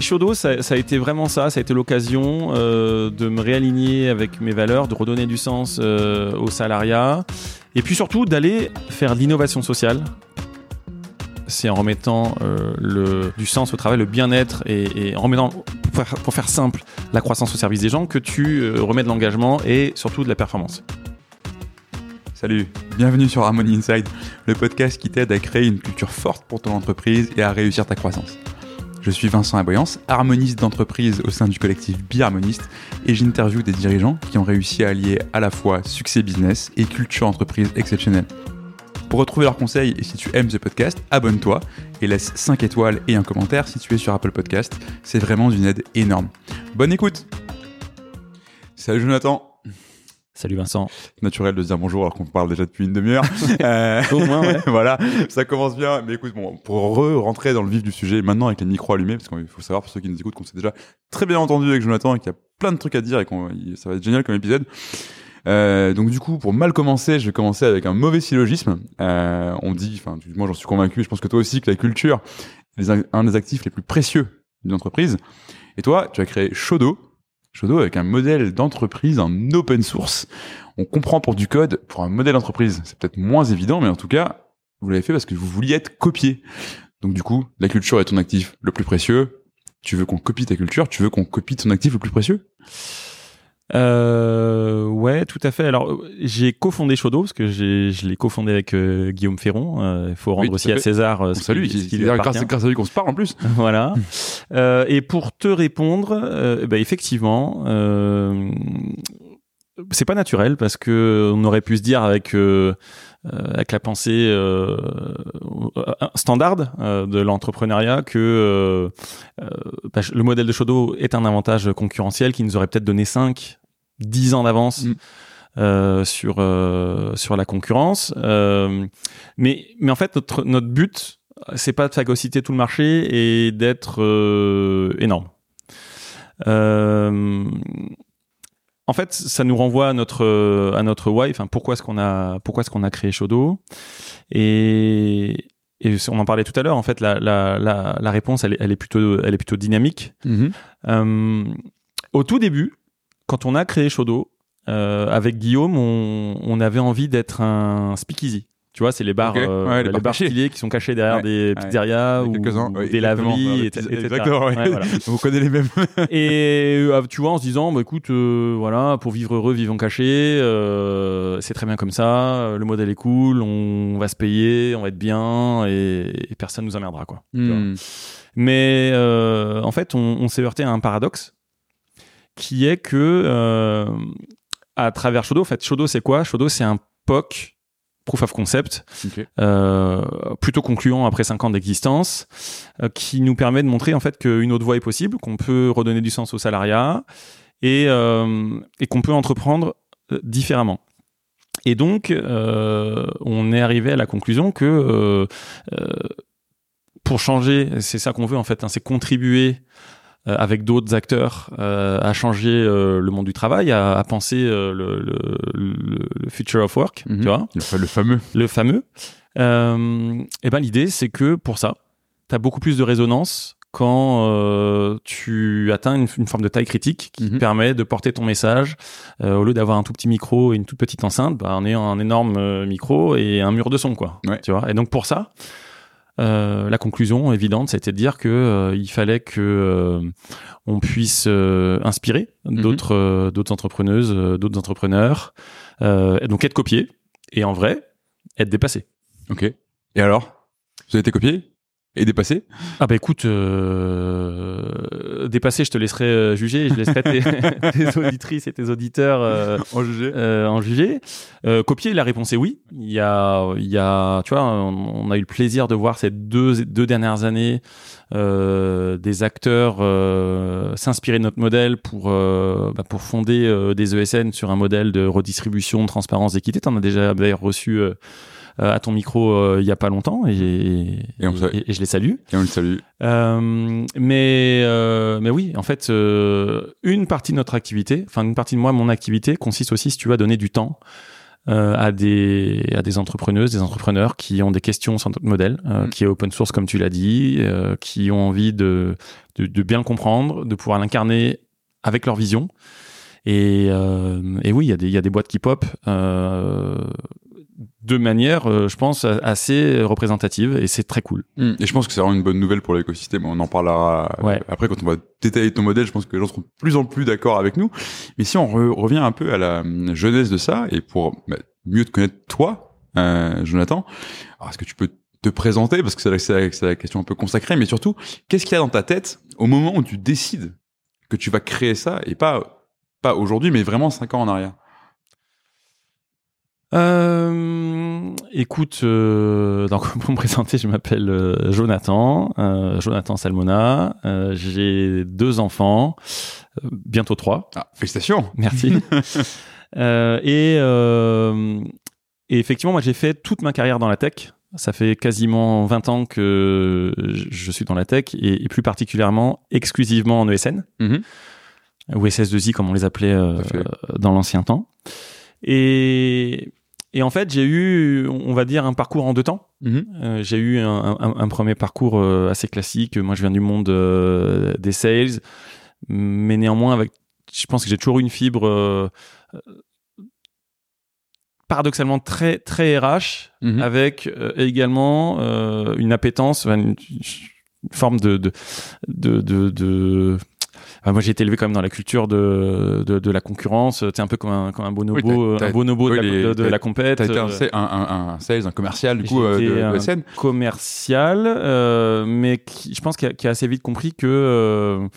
Shodo, ça, a été vraiment ça. Ça a été l'occasion euh, de me réaligner avec mes valeurs, de redonner du sens euh, au salariat, et puis surtout d'aller faire de l'innovation sociale. C'est en remettant euh, le, du sens au travail, le bien-être, et, en remettant, pour faire, simple, la croissance au service des gens, que tu remets de l'engagement et surtout de la performance. Salut, bienvenue sur Harmony Inside, le podcast qui t'aide à créer une culture forte pour ton entreprise et à réussir ta croissance. Je suis Vincent Aboyance, harmoniste d'entreprise au sein du collectif Biharmoniste et j'interviewe des dirigeants qui ont réussi à allier à la fois succès business et culture entreprise exceptionnelle. Pour retrouver leurs conseils et si tu aimes ce podcast, abonne-toi et laisse 5 étoiles et un commentaire si sur Apple Podcast. C'est vraiment d'une aide énorme. Bonne écoute Salut Jonathan Salut Vincent. Naturel de dire bonjour alors qu'on parle déjà depuis une demi-heure. Euh, Au moins, ouais. voilà, ça commence bien. Mais écoute, bon, pour re rentrer dans le vif du sujet, maintenant avec les micros allumés, parce qu'il faut savoir pour ceux qui nous écoutent qu'on s'est déjà très bien entendu avec Jonathan et qu'il y a plein de trucs à dire et qu'on ça va être génial comme épisode. Euh, donc du coup, pour mal commencer, je vais commencer avec un mauvais syllogisme. Euh, on dit, enfin, moi j'en suis convaincu, je pense que toi aussi, que la culture est un des actifs les plus précieux d'une entreprise. Et toi, tu as créé Shodo, Avec un modèle d'entreprise en open source. On comprend pour du code, pour un modèle d'entreprise, c'est peut-être moins évident, mais en tout cas, vous l'avez fait parce que vous vouliez être copié. Donc du coup, la culture est ton actif le plus précieux. Tu veux qu'on copie ta culture, tu veux qu'on copie ton actif le plus précieux? Euh, ouais, tout à fait. Alors, euh, j'ai cofondé Shodo parce que j'ai, je l'ai cofondé avec euh, Guillaume Ferron. Il faut rendre aussi à. César euh, ce ce qui lui grâce, à lui qu'on se parle en plus. voilà. Euh, et pour te répondre, euh, bah, effectivement, euh, c'est pas naturel parce que on aurait pu se dire avec euh, euh, avec la pensée euh, euh, standard euh, de l'entrepreneuriat que euh, euh, bah, le modèle de Shodo est un avantage concurrentiel qui nous aurait peut-être donné 5 10 ans d'avance Mm. euh, sur euh, sur la concurrence euh, mais mais en fait notre notre but c'est pas de phagocyter tout le marché et d'être euh, énorme. En fait, ça nous renvoie à notre à notre why. Enfin, pourquoi est-ce qu'on a pourquoi est-ce qu'on a créé Shodo? Et et on en parlait tout à l'heure. En fait, la la la, la réponse elle est, elle est plutôt elle est plutôt dynamique. Euh, au tout début, quand on a créé Shodo, euh, avec Guillaume, on, on avait envie d'être un speakeasy. Tu vois, c'est les bars, Ok. euh, les les, bars stylés qui sont cachés derrière Ouais, des pizzerias ou, des laveries, etc. Exactement, voilà. Vous connaissez les mêmes. Et euh, tu vois, en se disant, bah, écoute, euh, voilà, pour vivre heureux, vivons cachés, euh, c'est très bien comme ça, le modèle est cool, on va se payer, on va être bien, et, et personne nous emmerdera, quoi. Tu vois. Hmm. Mais en fait, on, on s'est heurté à un paradoxe qui est que à travers Shodo, en fait, Shodo c'est quoi? Shodo c'est un POC, Proof of Concept, euh, plutôt concluant après 5 ans d'existence, euh, qui nous permet de montrer en fait qu'une autre voie est possible, qu'on peut redonner du sens au salariat et, euh, et qu'on peut entreprendre différemment. Et donc, on est arrivé à la conclusion que pour changer, c'est ça qu'on veut en fait, hein, c'est contribuer avec d'autres acteurs euh, à changer euh, le monde du travail, à, à penser euh, le, le, le- le future of work, Mhm. tu vois Le, le fameux. le fameux. Euh, et ben l'idée c'est que pour ça, tu as beaucoup plus de résonance quand euh, tu atteins une, une forme de taille critique qui Mhm. permet de porter ton message euh, au lieu d'avoir un tout petit micro et une toute petite enceinte, bah, en ayant un énorme euh, micro et un mur de son quoi. Ouais. Tu vois? Et donc pour ça, euh, la conclusion évidente, c'était de dire que euh, il fallait que euh, on puisse euh, inspirer Mhm. d'autres euh, d'autres entrepreneuses, d'autres entrepreneurs, euh, donc être copié et en vrai être dépassé. Ok. Et alors? Vous avez été copié? Et dépassé Ah bah écoute, euh, dépassé, je te laisserai euh, juger, et je laisserai tes, tes auditrices et tes auditeurs euh, En jugé euh, en juger. Euh, copier, la réponse est oui. Il y a, il y a, tu vois, on, on a eu le plaisir de voir ces deux, deux dernières années euh, des acteurs euh, s'inspirer de notre modèle pour bah, pour fonder des ESN sur un modèle de redistribution, de transparence, d'équité. T'en as déjà d'ailleurs reçu. Euh, à ton micro euh, il y a pas longtemps et, et, Et je les salue. Et on salue. Euh, mais euh, mais oui, en fait, euh, une partie de notre activité, enfin une partie de moi, mon activité consiste aussi, si tu veux, à donner du temps euh, à des à des entrepreneuses, des entrepreneurs qui ont des questions sur notre modèle, euh, Mm. qui est open source comme tu l'as dit, euh, qui ont envie de, de de bien comprendre, de pouvoir l'incarner avec leur vision. Et, euh, et oui, il y a des il y a des boîtes qui pop euh, de manière, euh, je pense, a- assez représentative et c'est très cool. Et je pense que c'est vraiment une bonne nouvelle pour l'écosystème. On en parlera Ouais. après quand on va détailler ton modèle. Je pense que les gens seront de plus en plus d'accord avec nous. Mais si on re- revient un peu à la hum, jeunesse de ça et pour bah, mieux te connaître toi, euh, Jonathan, alors est-ce que tu peux te présenter? Parce que c'est la, la question un peu consacrée, mais surtout, qu'est-ce qu'il y a dans ta tête au moment où tu décides que tu vas créer ça et pas pas aujourd'hui, mais vraiment cinq ans en arrière? Euh, écoute, euh, donc pour me présenter, je m'appelle euh, Jonathan, euh, Jonathan Salmona. Euh, J'ai deux enfants, euh, bientôt trois. Ah, félicitations. Merci. Euh, et, euh, et effectivement, moi, j'ai fait toute ma carrière dans la tech. Ça fait quasiment 20 ans que je suis dans la tech et, et plus particulièrement exclusivement en ESN Mhm. ou SS2I comme on les appelait dans l'ancien temps. Et, et en fait, j'ai eu, on va dire, un parcours en deux temps. Mhm. Euh, j'ai eu un, un- un premier parcours euh, assez classique. Moi, je viens du monde euh, des sales, mais néanmoins, avec, je pense que j'ai toujours eu une fibre euh, paradoxalement très très RH, Mhm. avec également une appétence, une, une forme de de, de, de- Enfin, moi, j'ai été élevé quand même dans la culture de, de, de la concurrence. Tu un peu comme un, comme un bonobo, Oui, un bonobo de, oui, la, les- de, de la compète. T'as été un, euh, un, un, sales, un commercial du coup euh, de, de un ESN. commercial, euh, mais qui, je pense qu'il a, assez vite compris que euh,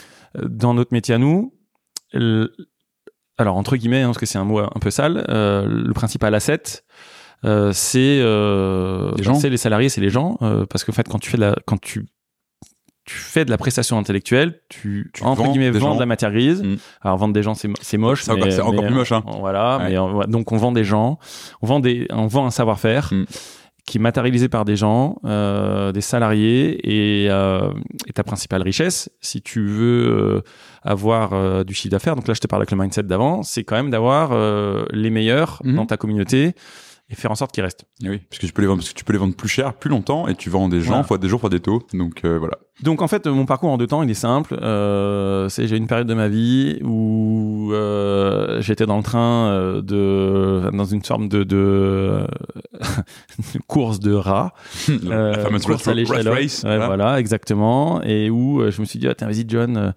dans notre métier à nous, le- alors entre guillemets, hein, parce que c'est un mot un peu sale, euh, le principal asset, euh, c'est euh, Les c'est salariés, c'est les gens, euh, parce qu'en fait, quand tu fais de la, quand tu tu fais de la prestation intellectuelle, tu, Tu entre vends guillemets des vends gens. de la matière grise. Mm. Alors vendre des gens c'est c'est moche, C'est encore- plus moche, hein. euh, Voilà, Ouais. mais on- donc on vend des gens, on vend des, on vend un savoir-faire Mm. qui est matérialisé par des gens, euh, des salariés et, euh, et ta principale richesse, si tu veux euh, avoir du chiffre d'affaires. Donc là, je te parle avec le mindset d'avant, c'est quand même d'avoir les meilleurs Mhm. dans ta communauté et faire en sorte qu'ils restent. Eh Oui, parce que tu peux les vendre, parce que tu peux les vendre plus cher, plus longtemps, et tu vends des gens Voilà. fois des jours, fois des taux. Donc euh, voilà. Donc en fait, mon parcours en deux temps, il est simple. Euh, c'est j'ai eu une période de ma vie où euh, j'étais dans le train euh, de dans une forme de, de course de rats. Euh, la fameuse course rat, à l'échelle. rat race. Ouais, voilà. voilà. exactement. Et où euh, je me suis dit, ah, tiens, vas-y, John, euh,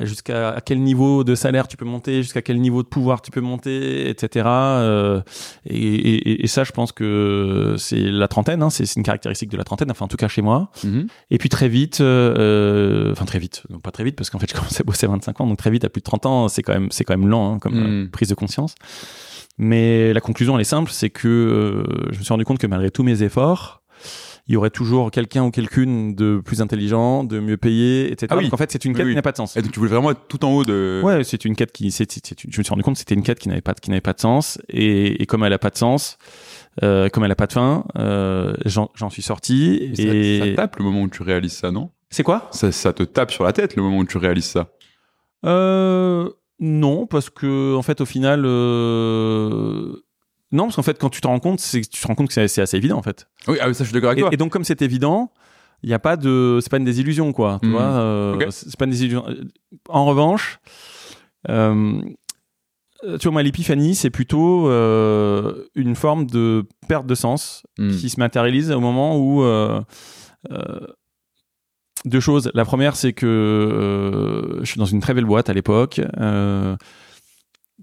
jusqu'à à quel niveau de salaire tu peux monter, jusqu'à quel niveau de pouvoir tu peux monter, etc. Euh, et, et- et ça, je pense que c'est la trentaine, hein, c'est une caractéristique de la trentaine, enfin en tout cas chez moi. Mhm. Et puis très vite, euh, enfin très vite, non pas très vite parce qu'en fait je commençais à bosser à 25 ans, donc très vite à plus de 30 ans, c'est quand même c'est quand même lent hein, comme Mm. euh, prise de conscience. Mais la conclusion elle est simple, c'est que euh, je me suis rendu compte que malgré tous mes efforts, il y aurait toujours quelqu'un ou quelqu'une de plus intelligent, de mieux payé, etc. Ah oui. Donc en fait c'est une quête oui. qui n'a pas de sens. Et donc tu voulais vraiment être tout en haut de. Ouais, c'est une quête qui, c'est, c'est- c'est- je me suis rendu compte que c'était une quête qui n'avait pas, de- qui n'avait pas de sens. Et, et comme elle a pas de sens, euh, comme elle a pas de fin, euh, j'en, j'en suis sorti. Et ça- Et, ça, tape le moment où tu réalises ça, non? C'est quoi? Ça, ça te tape sur la tête le moment où tu réalises ça? Euh, non, parce que en fait, au final, euh, non, parce qu'en fait, quand tu te rends compte, c'est, tu te rends compte que c'est, c'est assez évident en fait. Oui, ah, oui, ça je suis d'accord avec Et, toi. et donc, comme c'est évident, il n'y a pas de, c'est pas une désillusion quoi. Tu Mhm. vois, euh, c'est pas une désillusion. En revanche, euh, tu vois, moi, l'épiphanie, c'est plutôt euh, une forme de perte de sens Mm. qui se matérialise au moment où deux choses. La première, c'est que je suis dans une très belle boîte à l'époque.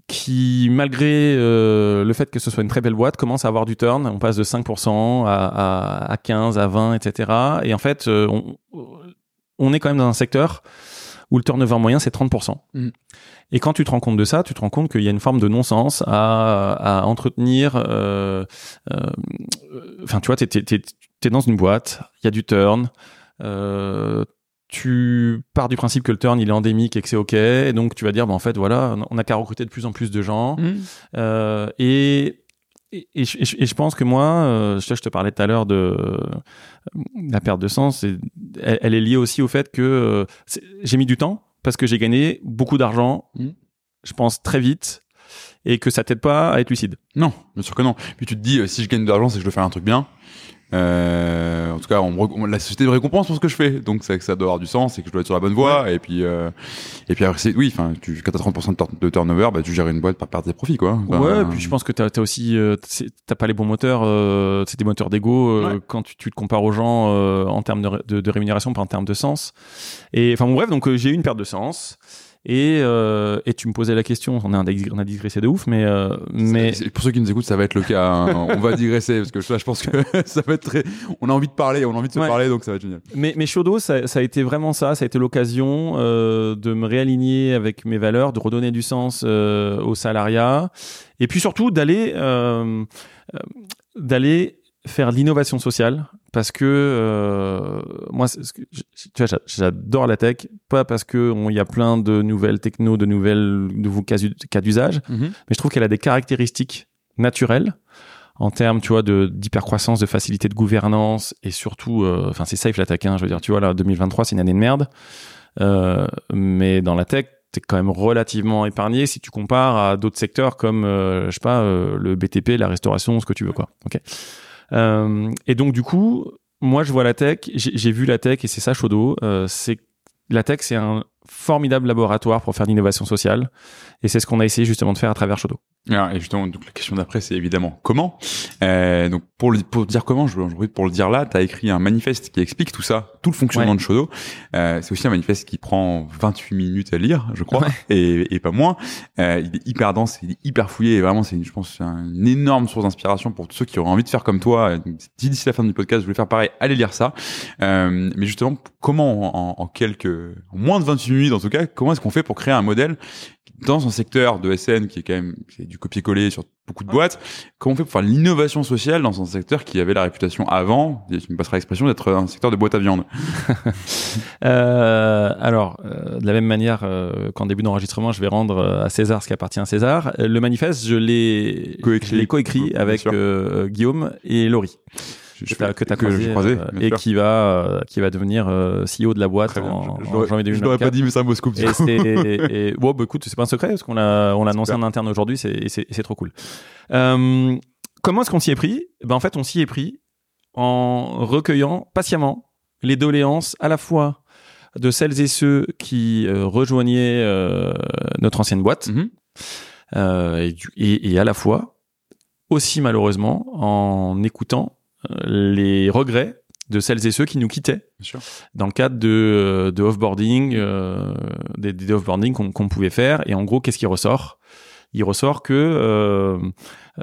Euh, qui, malgré euh, le fait que ce soit une très belle boîte, commence à avoir du turn. On passe de 5% à, à, à 15, à 20, etc. Et en fait, euh, on, on est quand même dans un secteur où le turnover moyen, c'est 30%. Mm. Et quand tu te rends compte de ça, tu te rends compte qu'il y a une forme de non-sens à, à entretenir. euh, euh, Enfin, tu vois, t'es, t'es, t'es, t'es dans une boîte, il y a du turn. Euh, tu pars du principe que le turn il est endémique et que c'est ok, et donc tu vas dire, bah, en fait, voilà, on n'a qu'à recruter de plus en plus de gens. Mm. Euh, et, et, et je, et pense que moi, euh, je, te- je te parlais tout à l'heure de euh, la perte de sens, et elle, elle est liée aussi au fait que j'ai mis du temps parce que j'ai gagné beaucoup d'argent, Mhm. je pense très vite, et que ça t'aide pas à être lucide. Non, bien sûr que non. Puis tu te dis, si je gagne de l'argent, c'est que je dois faire un truc bien. Euh, en tout cas, on me rec- la société me récompense pour ce que je fais, donc c'est que ça doit avoir du sens, et que je dois être sur la bonne voie. Et puis, euh, et puis après, oui, enfin, tu quand t'as 30% de, tur- de turnover, bah tu gères une boîte par perdre tes profits, quoi. Enfin, ouais, puis je pense que t'as as aussi, euh, t'as pas les bons moteurs, euh, c'est des moteurs d'ego euh, Ouais. quand tu, tu te compares aux gens euh, en termes de, de, de rémunération, pas en termes de sens. Et enfin bon, bref, donc euh, j'ai eu une perte de sens. Et, euh, et tu me posais la question, on a, un on a digressé de ouf, mais, euh, mais pour ceux qui nous écoutent, ça va être le cas. hein. on va digresser parce que là, je pense que ça va être très. On a envie de parler, on a envie de se Ouais. parler, donc ça va être génial. Mais, mais Shodo, ça, ça a été vraiment ça. Ça a été l'occasion euh, de me réaligner avec mes valeurs, de redonner du sens euh, au salariat, et puis surtout d'aller euh, euh, d'aller faire l'innovation sociale, parce que euh, moi, ce que- tu vois, j'a- j'adore la tech, pas parce que on- il y a plein de nouvelles techno, de nouvelles nouveaux cas, d'usage, mais je trouve qu'elle a des caractéristiques naturelles en termes, tu vois, de d'hypercroissance, de facilité de gouvernance et surtout, euh, enfin, c'est safe la tech. Hein, je veux dire, tu vois, là, 2023, c'est une année de merde, euh, mais dans la tech, t'es quand même relativement épargné si tu compares à d'autres secteurs comme, je sais pas, le BTP, la restauration, ce que tu veux, quoi. Ok. Euh, et donc, du coup, moi, je vois la tech, j'ai vu la tech et c'est ça, Shodo. Euh, c'est la tech, c'est un formidable laboratoire pour faire de l'innovation sociale. Et c'est ce qu'on a essayé justement de faire à travers Shodo. Alors, et justement, donc la question d'après, c'est évidemment comment. Euh, donc pour le, pour dire comment, je, je- pour le dire là, tu as écrit un manifeste qui explique tout ça, tout le fonctionnement Ouais. de Shodo. Euh, c'est aussi un manifeste qui prend 28 minutes à lire, je crois, Ouais. et, et pas moins. Euh, il est hyper dense, il est hyper fouillé, et vraiment, c'est, une- je pense, une énorme source d'inspiration pour tous ceux qui auraient envie de faire comme toi. D'ici la fin du podcast, je voulais faire pareil, allez lire ça. Euh, mais justement, comment en, en quelques, en moins de 28 minutes en tout cas, comment est-ce qu'on fait pour créer un modèle dans un secteur de SN qui est quand même c'est du copier-coller sur beaucoup de boîtes, comment on fait pour faire l'innovation sociale dans un secteur qui avait la réputation avant, tu me passeras l'expression, d'être un secteur de boîte à viande Euh, alors, euh, de la même manière euh, qu'en début d'enregistrement, je vais rendre euh, à César ce qui appartient à César. euh, Le manifeste, je l'ai Coécrit. avec Guillaume et Laurie, Je- que t'as que t'as que croisé, croisé, euh, et sûr. qui va euh, qui va devenir euh, CEO de la boîte Très en, Je- je en janvier je l'aurais 2024. pas dit, mais c'est un beau scoop. du Et coup. c'est et, bon, bah, écoute, c'est pas un secret parce qu'on l'a on l'a annoncé en interne aujourd'hui, c'est et c'est et trop cool. Euh, comment est-ce qu'on s'y est pris? Ben en fait, on s'y est pris en recueillant patiemment les doléances à la fois de celles et ceux qui euh, rejoignaient euh, notre ancienne boîte Mhm. euh, et, et, et à la fois aussi malheureusement en écoutant les regrets de celles et ceux qui nous quittaient dans le cadre de, euh, de offboarding, euh, des, des offboarding qu'on pouvait faire. Et en gros, qu'est-ce qui ressort? Il ressort que euh,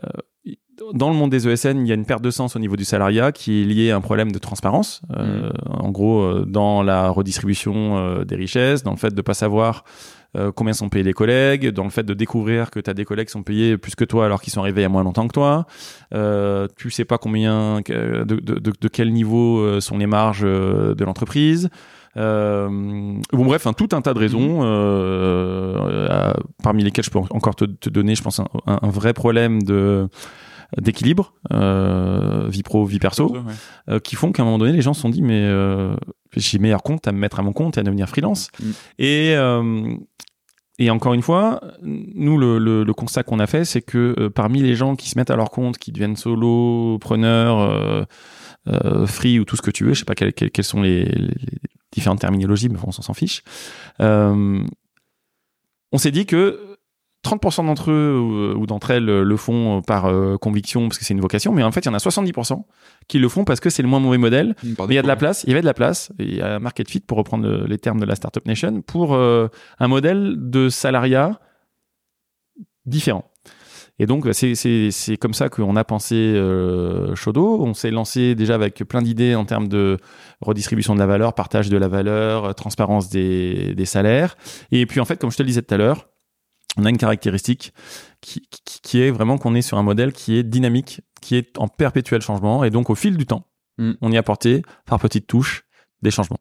euh, dans le monde des ESN, il y a une perte de sens au niveau du salariat qui est liée à un problème de transparence. Euh, En gros, dans la redistribution des richesses, dans le fait de pas savoir euh, combien sont payés les collègues, dans le fait de découvrir que tu as des collègues qui sont payés plus que toi alors qu'ils sont arrivés il y a moins longtemps que toi. Euh, tu sais pas combien, de, de, de, de quel niveau euh, sont les marges euh, de l'entreprise. Euh, bon bref, tout un tas de raisons, euh, euh, parmi lesquelles je peux en- encore te, te donner, je pense, un vrai problème de d'équilibre, euh, vie pro, vie perso, Ouais. euh, qui font qu'à un moment donné, les gens se sont dit, mais euh, j'ai meilleur compte à me mettre à mon compte et à devenir freelance. Mm. Et, et encore une fois, nous, le, le, le constat qu'on a fait, c'est que parmi les gens qui se mettent à leur compte, qui deviennent solo, preneurs, free ou tout ce que tu veux, je sais pas quelles, quelles sont les, les- différentes terminologies, mais on s'en fiche. On s'est dit que 30% d'entre eux ou, ou d'entre elles euh, le font par euh, conviction parce que c'est une vocation, mais en fait, il y en a 70% qui le font parce que c'est le moins mauvais modèle. Par Mais il y a de la place, il y avait de la place, il y a market fit pour reprendre le- les termes de la Startup Nation, pour euh, un modèle de salariat différent. Et donc, c'est- comme ça qu'on a pensé euh, Shodo. On s'est lancé déjà avec plein d'idées en termes de redistribution de la valeur, partage de la valeur, euh, transparence des, des salaires. Et puis, en fait, comme je te le disais tout à l'heure, on a une caractéristique qui, qui, qui est vraiment qu'on est sur un modèle qui est dynamique, qui est en perpétuel changement. Et donc, au fil du temps, Mm. on y a apporté, par petites touches, des changements.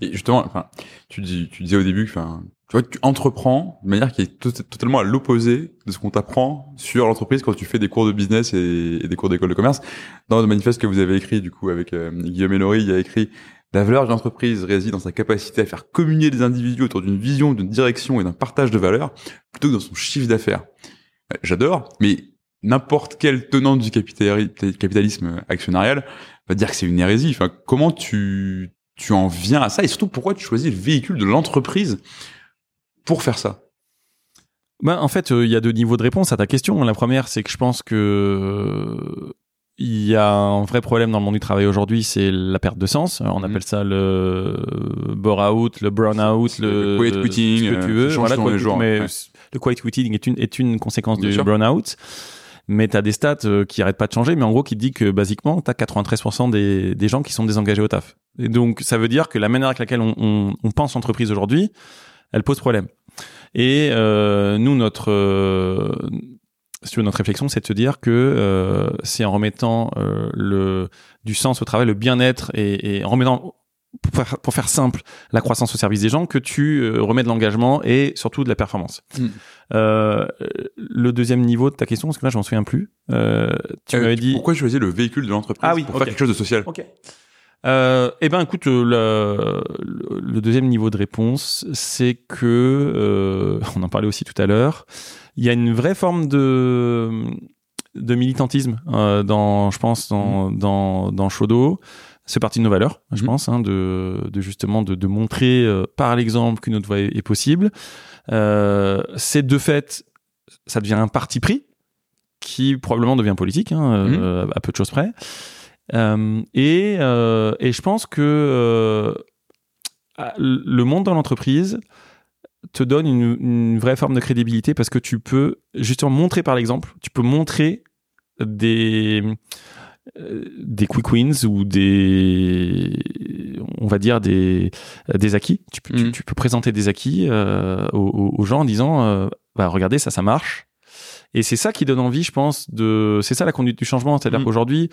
Et justement, enfin, tu, dis, tu disais au début, enfin, tu vois, tu entreprends de manière qui est to- totalement à l'opposé de ce qu'on t'apprend sur l'entreprise quand tu fais des cours de business et, et des cours d'école de commerce. Dans le manifeste que vous avez écrit, du coup, avec euh, Guillaume Laurie, il y a écrit La valeur d'une entreprise réside dans sa capacité à faire communier les individus autour d'une vision, d'une direction et d'un partage de valeurs, plutôt que dans son chiffre d'affaires. Euh, J'adore, mais n'importe quel tenant du capitali- capitalisme actionnarial va dire que c'est une hérésie. Comment tu, tu en viens à ça et surtout pourquoi tu choisis le véhicule de l'entreprise pour faire ça? Ben, en fait, euh, il y a deux niveaux de réponse à ta question. La première, c'est que je pense que euh, il y a un vrai problème dans le monde du travail aujourd'hui, c'est la perte de sens. Alors, on Mhm. appelle ça le bore-out, le burn-out, Le le, quiet quitting, ce que tu euh, veux. quiet- mais ouais. le quiet quitting est une, est une conséquence Bien du burn-out. Mais tu as des stats euh, qui arrêtent pas de changer, mais en gros qui te dit que basiquement, tu as 93% des, des gens qui sont désengagés au taf. Et donc ça veut dire que la manière avec laquelle on, on, on pense l'entreprise aujourd'hui, elle pose problème. Et euh, nous, notre, euh, si tu veux, notre réflexion, c'est de se dire que euh, c'est en remettant euh, le, du sens au travail, le bien-être, et, et en remettant, pour faire, pour faire simple, la croissance au service des gens, que tu euh, remets de l'engagement et surtout de la performance. Mm. Euh, le deuxième niveau de ta question, parce que là, je m'en souviens plus. Euh, tu m'avais dit. Pourquoi tu choisis le véhicule de l'entreprise Ah oui, pour faire quelque chose de social? Ok. Euh, eh ben, écoute, le, le- le deuxième niveau de réponse, c'est que, euh, on en parlait aussi tout à l'heure, il y a une vraie forme de de militantisme euh, dans, je pense, dans dans dans Shodo. C'est partie de nos valeurs, je Mhm. pense, hein, de, de justement de, de montrer euh, par l'exemple qu'une autre voie est, est possible. Euh, c'est de fait, ça devient un parti pris qui probablement devient politique, hein, euh, à peu de choses près. Et, et je pense que le monde dans l'entreprise te donne une, une vraie forme de crédibilité parce que tu peux justement montrer par l'exemple, tu peux montrer des euh, des quick wins ou des on va dire des des acquis tu peux, tu- Mhm. tu, peux présenter des acquis euh, aux gens en disant euh, bah regardez ça ça marche et c'est ça qui donne envie, je pense, de. C'est ça la conduite du changement. C'est-à-dire Mm. qu'aujourd'hui,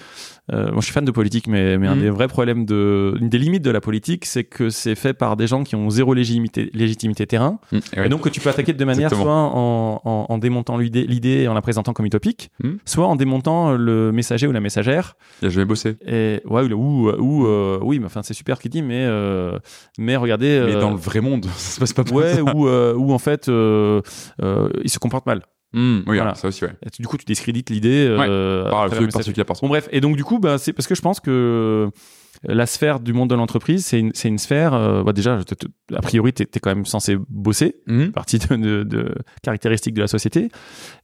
euh, moi je suis fan de politique, mais, mais un Mm. des vrais problèmes de. Une des limites de la politique, c'est que c'est fait par des gens qui ont zéro légitimité, légitimité terrain. Mmh, et ouais. Et donc que tu peux attaquer de deux manières, Exactement. soit en, en, en démontant l'idée et en la présentant comme utopique, Mm. soit en démontant le messager ou la messagère. Il a jamais bossé. Et ouais, ou, ou, euh, oui, mais enfin c'est super qu'il dit, mais euh, mais regardez. Mais euh, dans le vrai monde, ça se passe pas Ouais, ça. ou, euh, ou en fait, euh, euh, il se comporte mal. Mmh, oui, Voilà. ça aussi, ouais. Et tu- du coup, tu discrédites l'idée. euh, Par. Bon, bref. Et donc, du coup, bah, c'est parce que je pense que la sphère du monde de l'entreprise, c'est une, sphère. euh, bah, déjà, je te- te- a priori, tu es, quand même censé bosser, Mmh. partie de, de, de caractéristiques de la société.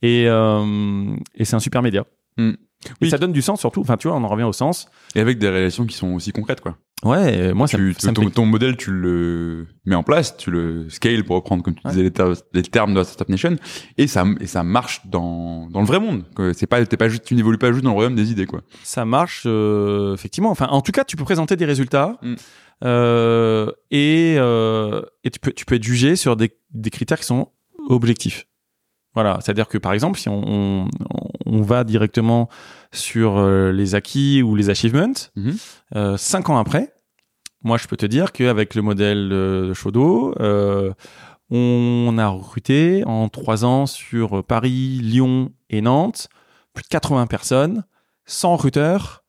Et, euh, et c'est un super média. Et Oui. ça donne du sens surtout. Enfin, tu vois, on en revient au sens. Et avec des relations qui sont aussi concrètes, quoi. Ouais, moi, ça, Tu, ça me ton, modèle, tu le mets en place, tu le scales pour reprendre, comme tu Ouais. disais, les, ter- les termes de la Startup Nation, et ça, et ça marche dans, dans le vrai monde. C'est pas, t'es pas juste, tu n'évolues pas juste dans le royaume des idées, quoi. ça marche euh, effectivement. Enfin, en tout cas, tu peux présenter des résultats Mm. euh, et, euh, et tu peux tu peux être jugé sur des, des critères qui sont objectifs. Voilà, c'est-à-dire que par exemple, si on, on, on va directement sur euh, les acquis ou les achievements, Mhm. euh, cinq ans après, moi je peux te dire qu'avec le modèle euh, Shodo, euh, on a recruté en trois ans sur Paris, Lyon et Nantes plus de 80 personnes, 100 recruteurs,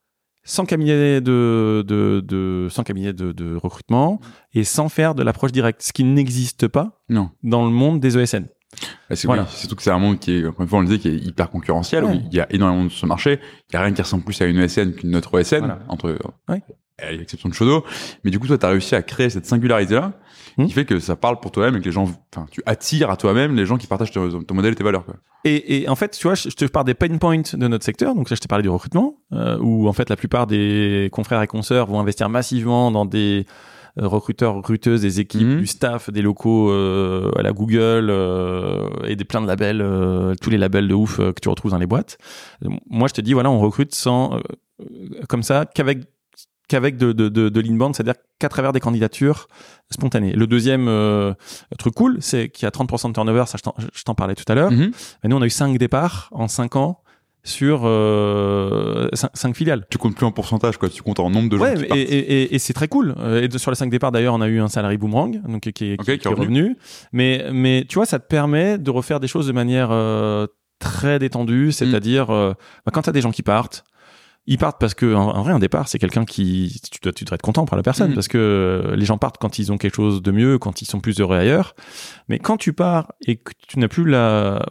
100 cabinets de, de, de, 100 cabinets de, de recrutement et sans faire de l'approche directe, ce qui n'existe pas Non. dans le monde des ESN. C'est Voilà. oui, surtout que c'est un monde qui est, encore une fois, on le disait, qui est hyper concurrentiel. Ouais. où il y a énormément de ce marché. Il y a rien qui ressemble plus à une ESN qu'une autre ESN, Voilà. entre, Ouais. à l'exception de Shodo. Mais du coup, toi, tu as réussi à créer cette singularité-là, Hmm. qui fait que ça parle pour toi-même et que les gens, enfin, tu attires à toi-même les gens qui partagent ton, ton modèle et tes valeurs, quoi. Et, et en fait, tu vois, je je te parle des pain points de notre secteur. Donc là, je t'ai parlé du recrutement, euh, où en fait la plupart des confrères et consoeurs vont investir massivement dans des recruteurs, recruteuses, des équipes, Mhm. du staff, des locaux euh, à la Google euh, et des plein de labels, euh, tous les labels de ouf euh, que tu retrouves dans les boîtes. Euh, Moi, je te dis, voilà, on recrute sans euh, euh, comme ça qu'avec qu'avec de, de, de, de l'inbound, c'est-à-dire qu'à travers des candidatures spontanées. Le deuxième euh, truc cool, c'est qu'il y a 30% de turnover, ça je t'en- parlais tout à l'heure. Mhm. Mais nous, on a eu 5 départs en 5 ans sur 5 filiales. Tu comptes plus en pourcentage, quoi. Tu comptes en nombre de gens Ouais, qui et, et, et, et c'est très cool. Euh, Et de- sur les 5 départs, d'ailleurs, on a eu un salarié boomerang, donc qui, est- Ok, qui, qui est revenu. Mais, mais tu vois, ça te permet de refaire des choses de manière euh, très détendue, c'est-à-dire Mm. euh, bah, quand tu as des gens qui partent, ils partent parce que en, vrai un départ c'est quelqu'un qui tu dois tu dois être content pour la personne Mhm. parce que les gens partent quand ils ont quelque chose de mieux quand ils sont plus heureux ailleurs mais quand tu pars et que tu n'as plus la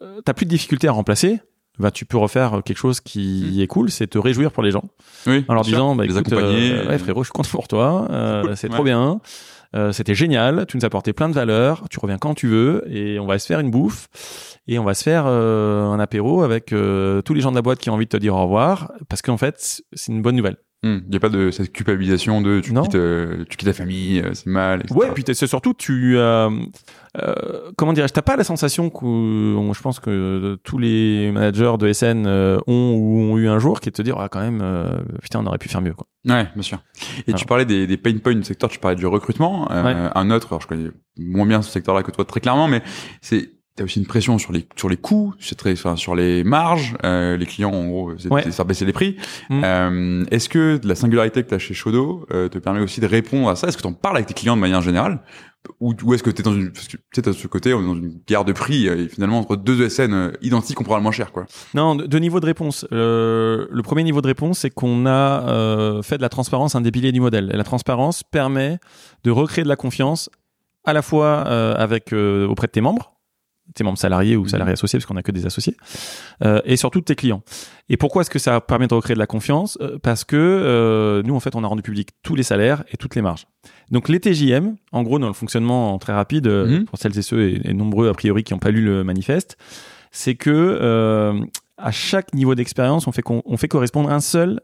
euh, t'as plus de difficulté à remplacer bah tu peux refaire quelque chose qui est cool c'est te réjouir pour les gens Oui. en leur bien sûr. disant bah les écoute accompagner. euh, ouais frérot je content pour toi euh, Cool. c'est Ouais. trop bien euh, c'était génial tu nous as apporté plein de valeurs tu reviens quand tu veux et on va se faire une bouffe et on va se faire euh, un apéro avec euh, tous les gens de la boîte qui ont envie de te dire au revoir parce qu'en fait c'est une bonne nouvelle Il n'y a pas de cette culpabilisation de tu, Non. quittes, euh, tu quittes ta famille, euh, c'est mal. etc. Ouais, puis t'es- c'est surtout tu euh, euh, comment dirais-je, t'as pas la sensation que je pense que tous les managers de SN euh, ont ou ont eu un jour qui est de te dire ah quand même euh, putain on aurait pu faire mieux quoi. Ouais, bien sûr. Et Alors. tu parlais des, des pain points du secteur, tu parlais du recrutement. Euh, Ouais. Un autre, alors je connais moins bien ce secteur-là que toi très clairement, mais c'est T'as aussi une pression sur les sur les coûts, c'est très, enfin, sur les marges. Euh, les clients, en gros, c'est Ouais. faire baisser les prix. Mm. Euh, Est-ce que la singularité que tu as chez Shodo euh, te permet aussi de répondre à ça? Est-ce que tu en parles avec tes clients de manière générale? Ou, ou est-ce que tu es dans une parce que sais, t'as ce côté, on est dans une guerre de prix euh, et finalement entre deux ESN euh, identiques, on prend le moins cher, quoi. Non, de, de niveau de réponse. Euh, le premier niveau de réponse, c'est qu'on a euh, fait de la transparence un des piliers du modèle. Et la transparence permet de recréer de la confiance à la fois euh, avec euh, auprès de tes membres, tes membres salariés ou salariés associés, parce qu'on a que des associés, euh, et surtout de tes clients. Et pourquoi est-ce que ça permet de recréer de la confiance? Euh, Parce que euh, nous, en fait, on a rendu public tous les salaires et toutes les marges. Donc les TJM, en gros, dans le fonctionnement très rapide, Mhm. pour celles et ceux et, et nombreux a priori qui n'ont pas lu le manifeste, c'est que euh, à chaque niveau d'expérience, on fait, con- on fait correspondre un seul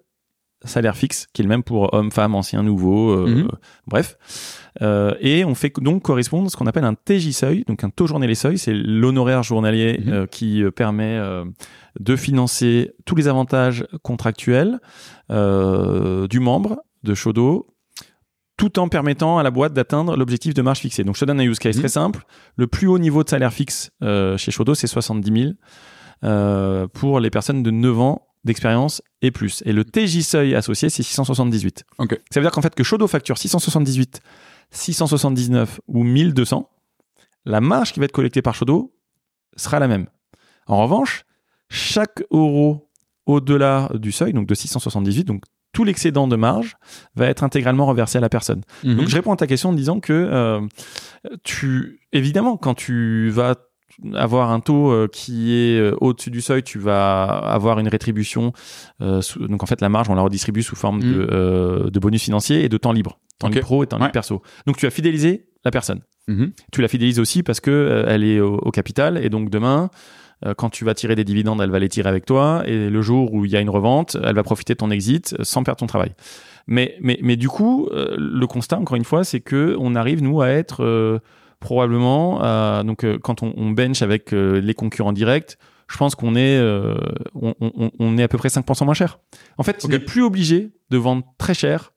salaire fixe, qui est le même pour hommes, femmes, anciens, nouveaux, euh, Mhm. bref. Euh, et on fait donc correspondre ce qu'on appelle un TJ seuil, donc un taux journalier seuil, c'est l'honoraire journalier Mhm. euh, qui euh, permet euh, de financer tous les avantages contractuels euh, du membre de Shodo, tout en permettant à la boîte d'atteindre l'objectif de marge fixée. Donc je te donne un use case Mhm. très simple. Le plus haut niveau de salaire fixe euh, chez Shodo, c'est 70 000 euh, pour les personnes de 9 ans d'expérience et plus. Et le TJ seuil associé, c'est 678. Ok. Ça veut dire qu'en fait que Shodo facture 678, 679 ou 1200, la marge qui va être collectée par Shodo sera la même. En revanche, chaque euro au-delà du seuil, donc de 678, donc tout l'excédent de marge va être intégralement reversé à la personne. Mhm. Donc je réponds à ta question en disant que euh, tu évidemment quand tu vas avoir un taux euh, qui est euh, au-dessus du seuil, tu vas avoir une rétribution. euh, sous- donc en fait la marge on la redistribue sous forme de, euh, de bonus financiers et de temps libre, temps Ok. libre pro et temps Ouais. libre perso. Donc tu vas fidéliser la personne. Mhm. Tu la fidélises aussi parce que elle est au, au capital et donc demain. Quand tu vas tirer des dividendes, elle va les tirer avec toi. Et le jour où il y a une revente, elle va profiter de ton exit sans perdre ton travail. Mais, mais, mais du coup, le constat, encore une fois, c'est que on arrive, nous, à être probablement, à- donc euh, quand on, on bench avec euh, les concurrents directs, je pense qu'on est, euh, on, on- on est à peu près 5% moins cher. En fait, Ok. on n'est plus obligé de vendre très cher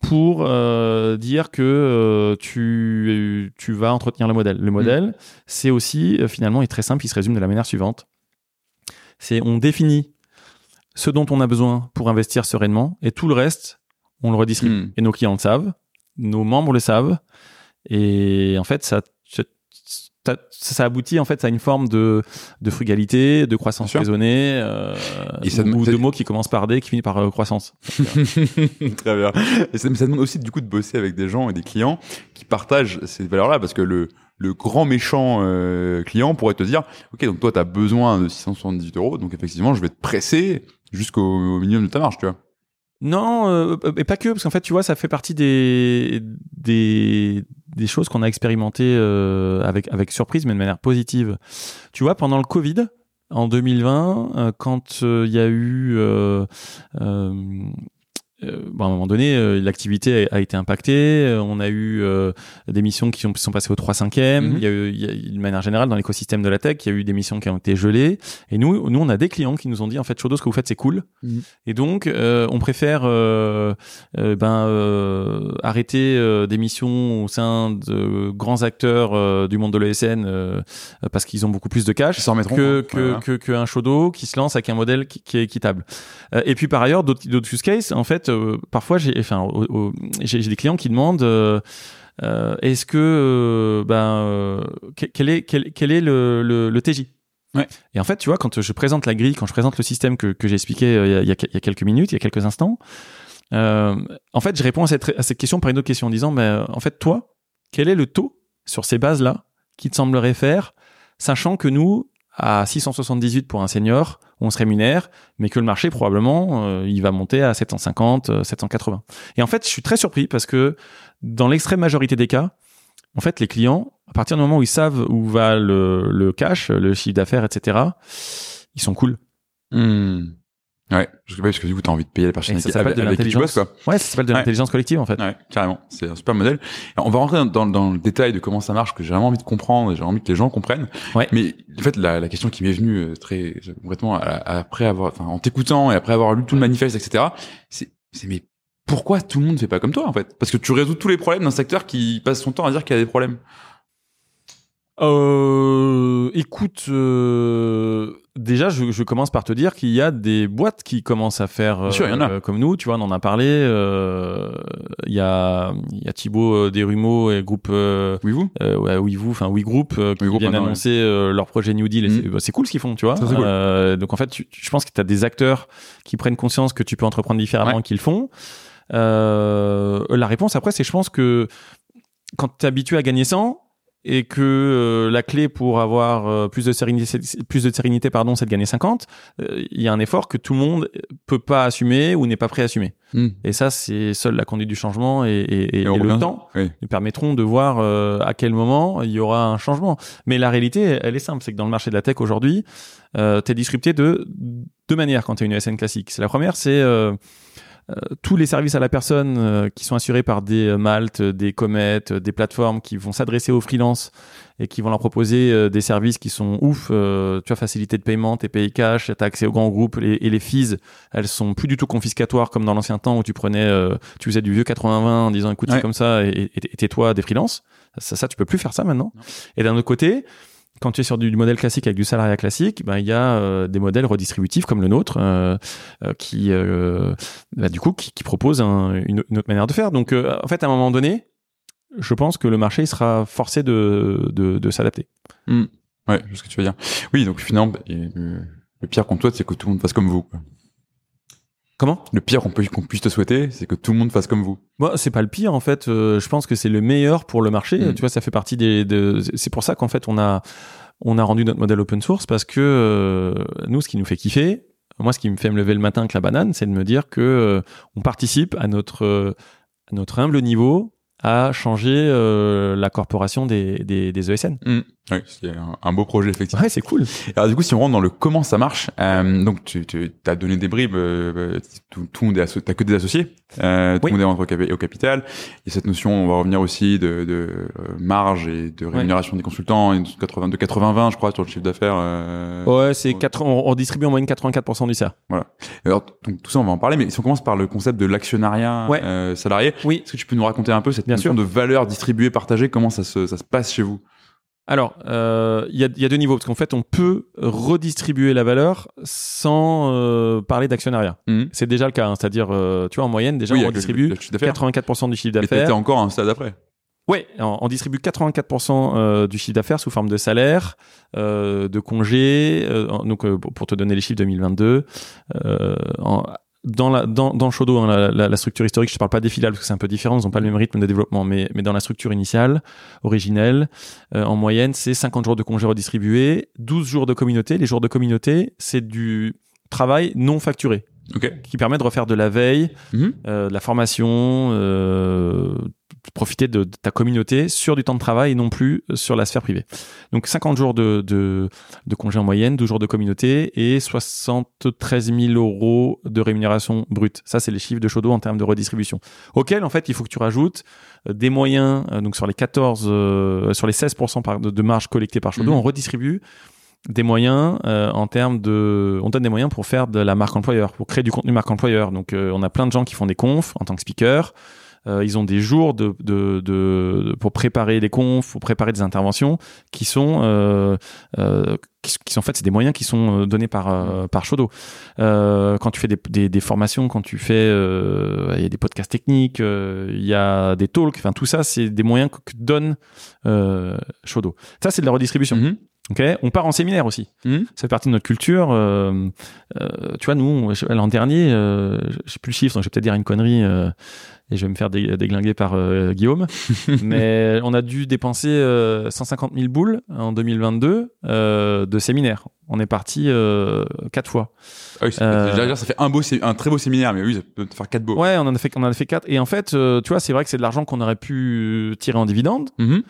pour euh, dire que euh, tu, tu vas entretenir le modèle. Le modèle, c'est aussi, euh, finalement, est très simple, il se résume de la manière suivante. C'est on définit ce dont on a besoin pour investir sereinement et tout le reste, on le redistribue. Mhm. Et nos clients le savent, nos membres le savent. Et en fait, ça, ça, ça aboutit en fait à une forme de, de frugalité, de croissance raisonnée, euh, Et ça ou, ça- de mots qui commencent par D qui finissent par euh, croissance. Très bien. Et ça, ça demande aussi du coup de bosser avec des gens et des clients qui partagent ces valeurs-là, parce que le, le grand méchant euh, client pourrait te dire, ok, donc toi tu as besoin de 678 euros, donc effectivement je vais te presser jusqu'au au minimum de ta marge, tu vois. Non, euh, et pas que, parce qu'en fait, tu vois, ça fait partie des des, des choses qu'on a expérimentées euh, avec avec surprise, mais de manière positive. Tu vois, pendant le Covid, en 2020, euh, quand euh, il y a eu euh, bon, à un moment donné, euh, l'activité a, a été impactée. Euh, on a eu euh, des missions qui sont, sont passées au 3 5 e Mhm. Il y a eu, il y a, de manière générale, dans l'écosystème de la tech, il y a eu des missions qui ont été gelées. Et nous, nous, on a des clients qui nous ont dit, en fait, Shodo, ce que vous faites, c'est cool. Mhm. Et donc, euh, on préfère euh, ben, euh, arrêter euh, des missions au sein de grands acteurs euh, du monde de l'ESN euh, parce qu'ils ont beaucoup plus de cash que, hein. que, Voilà. que, que un Shodo qui se lance avec un modèle qui, qui est équitable. Euh, et puis par ailleurs, d'autres d'autres use cases, en fait, euh, parfois, j'ai enfin, des clients qui demandent. euh, euh, est-ce que euh, ben euh, que- quel est quel, quel est le, le, le TJ Ouais. Et en fait, tu vois, quand je présente la grille, quand je présente le système que, que j'ai expliqué il y, a, il y a quelques minutes, il y a quelques instants, en fait, je réponds à cette, à cette question par une autre question en disant, mais en fait, toi, quel est le taux sur ces bases-là qui te semblerait faire, sachant que nous, à 678 pour un senior, on se rémunère, mais que le marché probablement euh, il va monter à 750, 780. Et en fait, je suis très surpris parce que dans l'extrême majorité des cas, en fait, les clients, à partir du moment où ils savent où va le, le cash, le chiffre d'affaires, etc., ils sont cool. Hmm. Ouais, parce que du coup, tu as envie de payer la personne ça s'appelle de avec qui tu bosses, l'intelligence. quoi. Ouais, ça s'appelle de Ouais. l'intelligence collective en fait. Ouais, carrément. C'est un super modèle. Alors, on va rentrer dans, dans le détail de comment ça marche, que j'ai vraiment envie de comprendre, et j'ai envie que les gens comprennent. Ouais. Mais en fait, la, la question qui m'est venue euh, très à- à- après avoir, enfin, en t'écoutant et après avoir lu tout le manifeste, etc., c'est, c'est mais pourquoi tout le monde fait pas comme toi en fait? Parce que tu résous tous les problèmes d'un secteur qui passe son temps à dire qu'il y a des problèmes. Euh, écoute, euh, déjà, je, je commence par te dire qu'il y a des boîtes qui commencent à faire sûr, il y en a. euh, comme nous. Tu vois, on en a parlé. euh, Il y a, il y a Thibaut euh, Desrumeaux et groupe Oui vous ouais, oui vous, enfin oui groupe euh, qui Oui Group, viennent ouais. annoncer leur projet New Deal. c'est- bah, C'est cool ce qu'ils font, tu vois. Ça, cool. Euh, donc en fait, tu- je pense que tu as des acteurs qui prennent conscience que tu peux entreprendre différemment Ouais. et qui le font. Euh, la réponse après, c'est je pense que quand tu es habitué à gagner 100 et que euh, la clé pour avoir euh, plus de sérénité, plus de sérénité pardon, c'est de gagner 50, euh, il y a un effort que tout le monde peut pas assumer ou n'est pas prêt à assumer. Hmm. Et ça, c'est seule la conduite du changement et, et- et- le temps Oui. nous permettront de voir euh, à quel moment il y aura un changement. Mais la réalité, elle est simple, c'est que dans le marché de la tech aujourd'hui, euh, tu es disrupté de deux manières quand tu es une ESN classique. C'est la première, c'est tous les services à la personne euh, qui sont assurés par des euh, Malte, des Comet, euh, des plateformes qui vont s'adresser aux freelances et qui vont leur proposer euh, des services qui sont ouf. euh, tu as facilité de paiement, t'es payé cash, t'as accès aux grands groupes et, et les fees, elles sont plus du tout confiscatoires comme dans l'ancien temps où tu prenais, euh, tu faisais du vieux 80-20 en disant écoute Ouais. c'est comme ça et tais-toi des freelances. Ça, ça, tu peux plus faire ça maintenant. Non. Et d'un autre côté, quand tu es sur du, modèle classique avec du salariat classique, ben, il y a euh, des modèles redistributifs comme le nôtre euh, euh, qui, bah, du coup, qui, qui proposent un- une, autre manière de faire. Donc, en fait, à un moment donné, je pense que le marché sera forcé de, de, s'adapter. Hmm. Ouais, ce que tu veux dire. Oui, donc finalement, le pire contre toi, c'est que tout le monde fasse comme vous. Comment? Le pire qu'on peut qu'on puisse te souhaiter, c'est que tout le monde fasse comme vous. Moi, c'est pas le pire en fait. Euh, je pense que c'est le meilleur pour le marché. Mm. Tu vois, ça fait partie des. de- C'est pour ça qu'en fait, on a on a rendu notre modèle open source parce que euh, nous, ce qui nous fait kiffer, moi, ce qui me fait me lever le matin avec la banane, c'est de me dire que euh, on participe à notre euh, à notre humble niveau à changer euh, la corporation des des, des ESN. Oui, c'est un, beau projet, effectivement. Ouais, c'est cool. Alors du coup, si on rentre dans le comment ça marche, euh, donc tu, tu as donné des bribes, euh, euh, tout, tout le monde est t'as que des associés, euh, tout Oui. le monde est rentré au, capi- au capital. Il y a cette notion, on va revenir aussi de, de euh, marge et de rémunération des consultants, 80 de 80-20, je crois, sur le chiffre d'affaires. Euh, Ouais, c'est quatre- on, on distribue en moyenne 84% du CA. Alors, donc tout ça, on va en parler, mais si on commence par le concept de l'actionnariat Ouais. euh, salarié, Oui. est-ce que tu peux nous raconter un peu cette Bien notion sûr. de valeur distribuée, partagée, comment ça se, ça se passe chez vous? Alors, euh, il y, a, y a deux niveaux, parce qu'en fait, on peut redistribuer la valeur sans euh, parler d'actionnariat. Mhm. C'est déjà le cas, hein. c'est-à-dire, euh, tu vois, en moyenne, déjà, Oui, on redistribue le chiffre d'affaires. 84% du chiffre Mais t'étais d'affaires. encore à un stade après. Ouais, on, on distribue 84% euh, du chiffre d'affaires sous forme de salaire, euh, de congés. euh, donc, euh, pour pour te donner les chiffres 2022, euh, en- dans la dans Shodo, hein, la, structure historique, je te parle pas des filiales parce que c'est un peu différent, ils ont pas le même rythme de développement, mais mais dans la structure initiale, originelle, euh, en moyenne, c'est 50 jours de congés redistribués, 12 jours de communauté. Les jours de communauté, c'est du travail non facturé Qui permet de refaire de la veille, Mhm. euh, de la formation, euh, profiter de, de ta communauté sur du temps de travail et non plus sur la sphère privée. Donc 50 jours de, de, de congé en moyenne, 12 jours de communauté et 73 000 euros de rémunération brute. Ça, c'est les chiffres de Shodo en termes de redistribution. Auquel, en fait, il faut que tu rajoutes euh, des moyens, euh, donc sur les 14, euh, sur les 16% par- de, de marge collectée par Shodo, Mhm. on redistribue des moyens euh, en termes de on donne des moyens pour faire de la marque employeur pour créer du contenu marque employeur. Donc euh, on a plein de gens qui font des confs en tant que speaker. Euh, ils ont des jours de, de, de, pour préparer des confs pour préparer des interventions qui sont euh, euh, qui, qui sont en fait c'est des moyens qui sont euh, donnés par euh, par euh, quand tu fais des, des, formations quand tu fais il y a des podcasts techniques il y a des talks enfin tout ça c'est des moyens que, que donne Shodo. Ça c'est de la redistribution. Mhm. On part en séminaire aussi. Mhm. Ça fait partie de notre culture. euh, euh, tu vois, nous, l'an dernier, euh, je sais plus le chiffre, donc je vais peut-être dire une connerie euh, et je vais me faire dé- déglinguer par Guillaume. Mais on a dû dépenser euh, 150 000 boules en 2022 euh, de séminaire. On est parti quatre fois. Ah oui, ça fait un beau, sé- un très beau séminaire, mais oui, ça peut faire quatre beaux. Ouais, on en a fait, on en a fait quatre. Et en fait, tu vois, c'est vrai que c'est de l'argent qu'on aurait pu tirer en dividende, Mhm.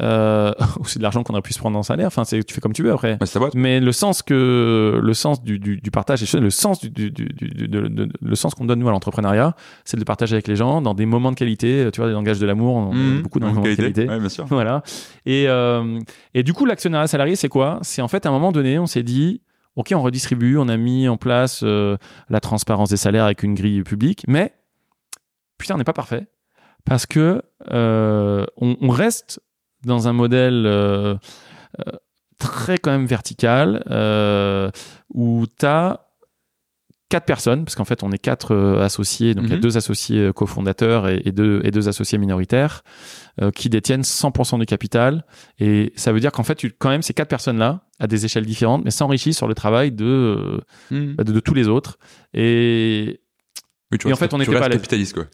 Euh, ou c'est de l'argent qu'on aurait pu se prendre en salaire. Enfin, c'est, tu fais comme tu veux après. Bah. Mais le sens que le sens du, du, du partage, le sens du, du, de- de- le sens qu'on donne nous à l'entrepreneuriat, c'est de le partager avec les gens dans des moments de qualité. Tu vois, des langages de l'amour, on Mhm. beaucoup dans les En moments de qualité. Ouais, bien sûr. Voilà. Et, euh, et du coup, l'actionnariat salarié, c'est quoi? C'est en fait, à un moment donné, on s'est dit, OK, on redistribue, on a mis en place euh, la transparence des salaires avec une grille publique, mais putain, on n'est pas parfait. Parce que euh, on, on reste dans un modèle euh, euh, très quand même vertical, euh, où tu as quatre personnes, parce qu'en fait, on est quatre associés, donc il y a Mhm. deux associés cofondateurs et, et deux, et deux associés minoritaires euh, qui détiennent 100% du capital. Et ça veut dire qu'en fait, tu- quand même, ces quatre personnes-là, à des échelles différentes, mais s'enrichissent sur le travail de, Mhm. de, de tous les autres. Et Oui, tu Et en fait, on tu était pas capitaliste, quoi.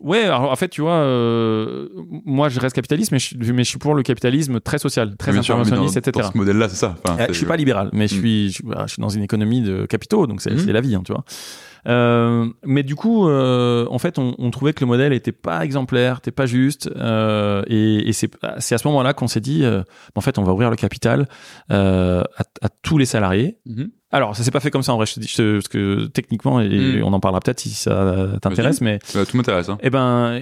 Ouais, alors en fait, tu vois, euh, moi, je reste capitaliste, mais je, suis- mais je suis pour le capitalisme très social, très interventionniste, etc. dans ce modèle-là, c'est ça. Enfin, Euh, je suis pas libéral, mais je Mm. suis, je, voilà, je suis dans une économie de capitaux, donc c'est Mm. c'est la vie, hein, tu vois. Euh, mais du coup, euh, en fait, on, on trouvait que le modèle était pas exemplaire, était pas juste, euh, et, et c'est à ce moment-là qu'on s'est dit, euh, en fait, on va ouvrir le capital euh, à, à tous les salariés. Mhm. Alors, ça s'est pas fait comme ça en vrai, je te dis, je parce que techniquement, et Mm. on en parlera peut-être si ça t'intéresse, mais Euh, tout m'intéresse. Hein. eh ben,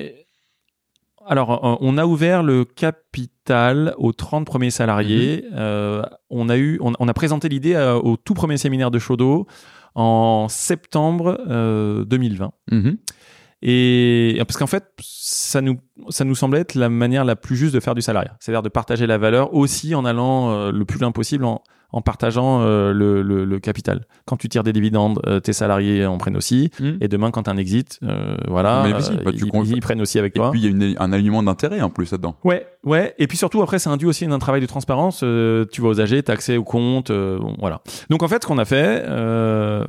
alors, euh, on a ouvert le capital aux 30 premiers salariés. Euh, on a eu, on, on a présenté l'idée euh, au tout premier séminaire de Chaudot en septembre euh, 2020. Mhm. Et parce qu'en fait, ça nous, ça nous semblait être la manière la plus juste de faire du salariat. C'est-à-dire de partager la valeur aussi en allant euh, le plus loin possible en, en partageant euh, le, le, le capital. Quand tu tires des dividendes, euh, tes salariés en prennent aussi. Mhm. Et demain, quand tu as un exit, euh, voilà, Mais euh, bah, tu ils, comptes- ils prennent aussi avec Et toi. puis, il y a une- un alignement d'intérêt en plus là-dedans. Ouais, ouais. Et puis surtout, après, c'est induit aussi d'un travail de transparence. Euh, tu vas aux AG, tu as accès au compte. euh, bon, voilà. Donc, en fait, ce qu'on a fait, euh,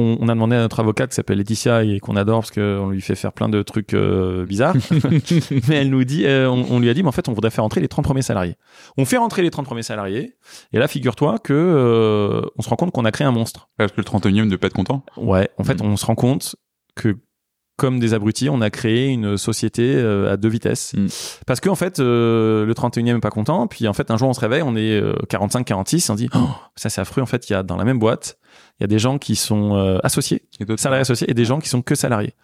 on, on a demandé à notre avocate qui s'appelle Laetitia et qu'on adore parce qu'on lui fait faire plein de trucs euh, bizarres. mais elle nous dit, euh, on, on lui a dit, mais en fait, on voudrait faire entrer les 30 premiers salariés. On fait rentrer les 30 premiers salariés. Et là, figure-toi que euh, on se rend compte qu'on a créé un monstre. Parce que le 31e ne peut pas être content. Ouais, en fait, Mhm. on se rend compte que comme des abrutis, on a créé une société euh, à deux vitesses. Mhm. Parce qu'en fait, euh, le 31e est pas content. Puis en fait, un jour, on se réveille, on est 45-46, on dit, oh, ça c'est affreux. En fait, il y a dans la même boîte, il y a des gens qui sont euh, associés, Et salariés associés, et des gens qui sont que salariés.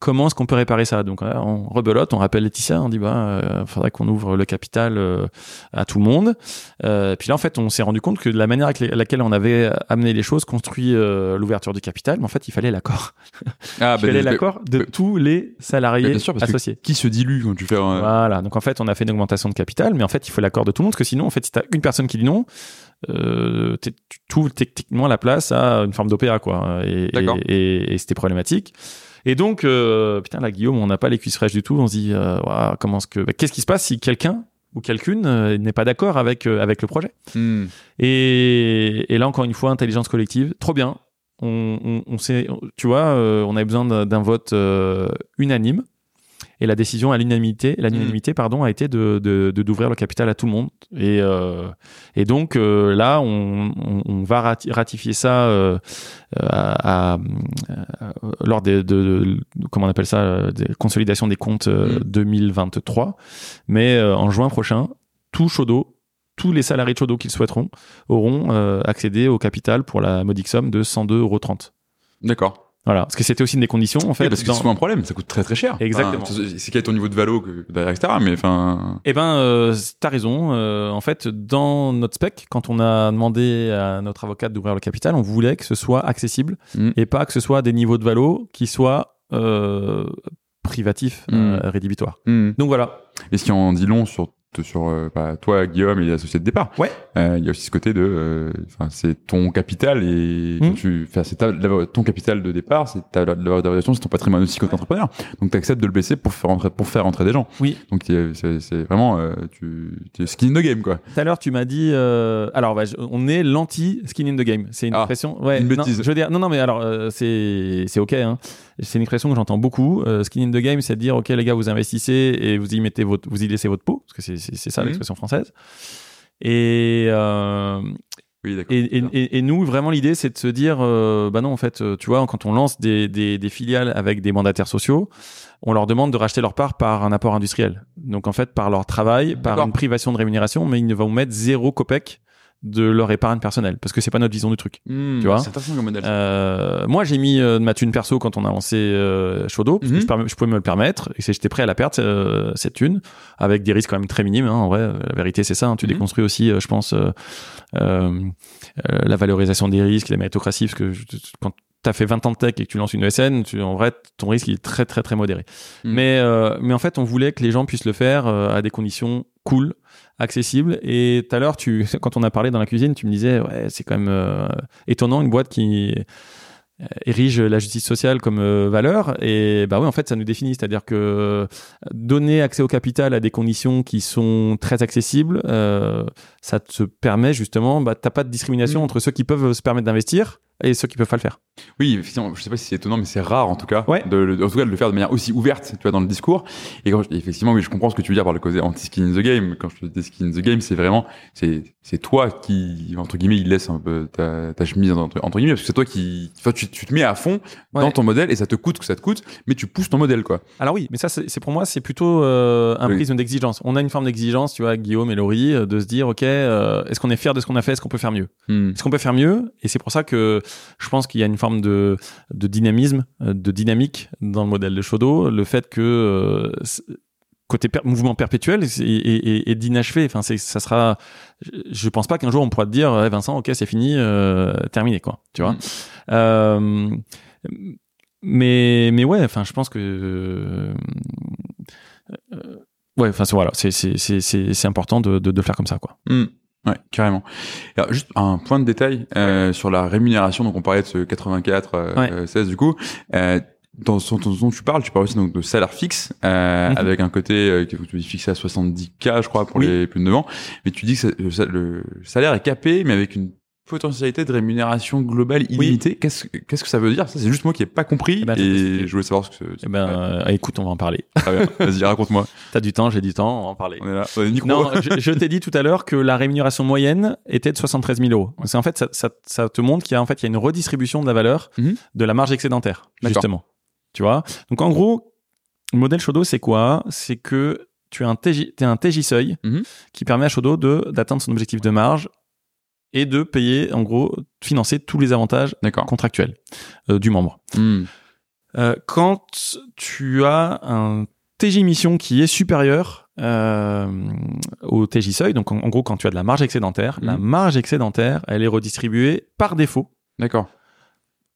Comment est-ce qu'on peut réparer ça? Donc, euh, on rebelote, on rappelle Laetitia, on dit bah, euh, faudrait qu'on ouvre le capital euh, à tout le monde. Euh, puis là, en fait, on s'est rendu compte que de la manière avec la- laquelle on avait amené les choses, construit l'ouverture du capital, mais en fait, il fallait l'accord. Ah, il fallait mais- l'accord de mais- tous les salariés bien sûr, parce que associés. qui se dilue quand tu fais un... Voilà. Donc en fait, on a fait une augmentation de capital, mais en fait, il faut l'accord de tout le monde, parce que sinon, en fait, si t'as une personne qui dit non, euh, tu trouves techniquement la place à une forme d'OPA, quoi. Et, D'accord. et, et- et c'était problématique. Et donc, euh, putain, là, Guillaume, on n'a pas les cuisses fraîches du tout. On se dit, euh, comment est-ce que, bah, qu'est-ce qui se passe si quelqu'un ou quelqu'une euh, n'est pas d'accord avec avec le projet Hmm. et, et là, encore une fois, intelligence collective, trop bien. On, on, on sait, tu vois, on avait besoin d'un vote unanime. Et la décision à l'unanimité, l'unanimité, pardon, a été de d'ouvrir le capital à tout le monde. Et euh, et donc euh, là, on, on, on va rati- ratifier ça euh, à, à- à- lors des de, de- comment on appelle ça, euh, des consolidations des comptes euh, Mm. 2023. Mais euh, en juin prochain, tout Chaudot, tous les salariés de Chaudot qui le souhaiteront auront euh, accédé au capital pour la modique somme de 102,30 euros. D'accord. Voilà, parce que c'était aussi une des conditions en fait. Oui, parce que dans- c'est souvent un problème, ça coûte très très cher. Exactement. Enfin, c'est quel est ton niveau de valo que, etc. Mais enfin. Eh ben, euh, t'as raison. Euh, en fait, dans notre spec, quand on a demandé à notre avocate d'ouvrir le capital, on voulait que ce soit accessible Mm. et pas que ce soit des niveaux de valo qui soient euh, privatifs, euh, rédhibitoires. hmm. Donc voilà. Et ce qui en dit long sur sur euh, bah, toi, Guillaume, et l'associé de départ. Ouais. Euh, Il y a aussi ce côté de, euh, enfin, c'est ton capital et Mm. quand tu, enfin, c'est ton capital de départ, c'est ta la valorisation, c'est ton patrimoine aussi comme entrepreneur. Donc, tu acceptes de le baisser pour faire entrer, pour faire entrer des gens. Oui. Donc, c'est vraiment, euh, tu, es skin in the game, quoi. Tout à l'heure, tu m'as dit. euh, Alors, bah, on est l'anti-skin in the game. C'est une Ah, expression. Ouais, une non, bêtise. je veux dire, non, non, mais alors, euh, c'est c'est ok. Hein. C'est une expression que j'entends beaucoup. Euh, skin in the game, c'est de dire, ok, les gars, vous investissez et vous y mettez votre, vous y laissez votre peau, parce que c'est ça Mhm. l'expression française. Et, euh, Oui, d'accord. et, et, et- et nous, vraiment, l'idée, c'est de se dire, euh, bah non, en fait, euh, tu vois, quand on lance des, des, des filiales avec des mandataires sociaux, on leur demande de racheter leur part par un apport industriel. Donc, en fait, par leur travail, par une privation de rémunération, mais ils ne vont mettre zéro copec de leur épargne personnelle, parce que c'est pas notre vision du truc. Hmm, tu vois C'est intéressant comme modèle. Euh, moi, j'ai mis euh, ma thune perso quand on a lancé euh, Shodo, parce Mhm. que je, perm- je pouvais me le permettre, et c'est- j'étais prêt à la perdre, euh, cette thune, avec des risques quand même très minimes. hein, en vrai, euh, la vérité, c'est ça. hein, tu Mhm. déconstruis aussi, euh, je pense, euh, euh, euh, la valorisation des risques, la méritocratie, parce que je- quand t'as fait 20 ans de tech et que tu lances une ESN, tu, en vrai, ton risque il est très très très modéré. Mhm. Mais euh, mais en fait, on voulait que les gens puissent le faire euh, à des conditions cool, accessibles. Et tout à l'heure, tu, quand on a parlé dans la cuisine, tu me disais, ouais, c'est quand même euh, étonnant une boîte qui érige la justice sociale comme valeur et bah oui en fait ça nous définit c'est-à-dire que donner accès au capital à des conditions qui sont très accessibles euh, ça te permet justement bah t'as pas de discrimination Mm. entre ceux qui peuvent se permettre d'investir et ceux qui peuvent pas le faire Oui, effectivement, je sais pas si c'est étonnant, mais c'est rare en tout cas, Ouais. de, en tout cas de le faire de manière aussi ouverte, tu vois, dans le discours. Et quand je- effectivement, oui, je comprends ce que tu veux dire par le côté anti-skin in the game. Quand je dis skin in the game, c'est vraiment, c'est, c'est toi qui, entre guillemets, il laisse un peu ta, ta chemise entre, entre guillemets, parce que c'est toi qui, enfin, tu, tu te mets à fond dans ton modèle et ça te coûte que ça te coûte, mais tu pousses ton modèle, quoi. alors oui mais ça c'est c'est pour moi c'est plutôt euh, un Oui. prisme d'exigence on a une forme d'exigence tu vois Guillaume et Laurie euh, de se dire ok euh, est-ce qu'on est fier de ce qu'on a fait? Est-ce qu'on peut faire mieux? Hmm. Est-ce qu'on peut faire mieux? Et c'est pour ça que je pense qu'il y a une forme de, de dynamisme, euh, de dynamique dans le modèle de Shodo. Le fait que euh, côté per- mouvement perpétuel et, et, et d'inachevé. Enfin, ça sera. Je, pense pas qu'un jour on pourra te dire, Eh, Vincent, ok, c'est fini, euh, terminé, quoi. Tu vois? Mm. Euh, mais mais ouais, enfin, je pense que. euh, ouais, enfin, c'est- voilà, c'est important de, de de faire comme ça, quoi. Hmm. Ouais, carrément. Alors, juste un point de détail euh, sur la rémunération. Donc, on parlait de ce 84 euh, Ouais. euh, 16 du coup. Euh, dans ce dont tu parles, tu parles aussi donc de salaire fixe, euh, Mhm. avec un côté euh, que tu dis fixé à 70K, je crois, pour Oui. les plus de 9 ans. Mais tu dis que le salaire est capé, mais avec une potentialité de rémunération globale illimitée. Qu'est-ce qu'est-ce que ça veut dire? Ça, c'est juste moi qui n'ai pas compris. Eh ben, et je voulais savoir ce que c'est. Eh ben, euh, écoute, on va en parler. Bien. Vas-y, raconte-moi. T'as du temps, j'ai du temps, on va en parler. On est là. On est. Non, je, je t'ai dit tout à l'heure que la rémunération moyenne était de 73 000 euros. C'est en fait, ça, ça, ça te montre qu'il y a en fait il y a une redistribution de la valeur Mhm. de la marge excédentaire, D'accord. justement. Tu vois? Donc en gros, le modèle Shodo, c'est quoi? C'est que tu as un TJ, t'es un TJ seuil Mhm. qui permet à Shodo de d'atteindre son objectif de marge et de payer, en gros, financer tous les avantages contractuels euh, du membre. Hmm. Euh, quand tu as un TJ mission qui est supérieur euh, au TJ seuil, donc en, en gros quand tu as de la marge excédentaire, la marge excédentaire, elle est redistribuée par défaut, D'accord.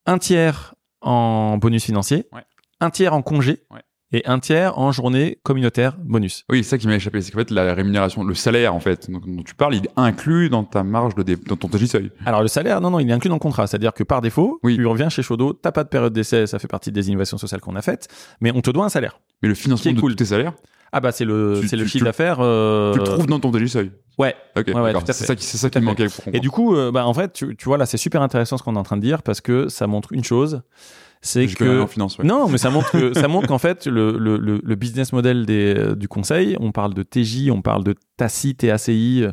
un tiers en bonus financier, Ouais. un tiers en congé Ouais. Et un tiers en journée communautaire bonus. Oui, c'est ça qui m'a échappé, c'est qu'en fait la rémunération, le salaire en fait, dont tu parles, il est inclus dans ta marge de dé... dans ton seuil. Alors le salaire, non, non, il est inclus dans le contrat. C'est-à-dire que par défaut, Oui. tu reviens chez Shodo, t'as pas de période d'essai, ça fait partie des innovations sociales qu'on a faites, mais on te doit un salaire. Mais le financement de cool. tous tes salaires, Ah bah c'est le, c'est le chiffre tu- d'affaires. euh, tu le trouves dans ton seuil. Ouais. Ok, Ouais, C'est ça qui, c'est ça qui me manquait. Et du coup, euh, bah, en fait, tu, tu vois, là, c'est super intéressant ce qu'on est en train de dire parce que ça montre une chose, c'est que en finance, ouais. non, mais ça montre que ça montre qu'en fait le, le, le, business model des, euh, du conseil, on parle de TJ, on parle de TACI, TACI,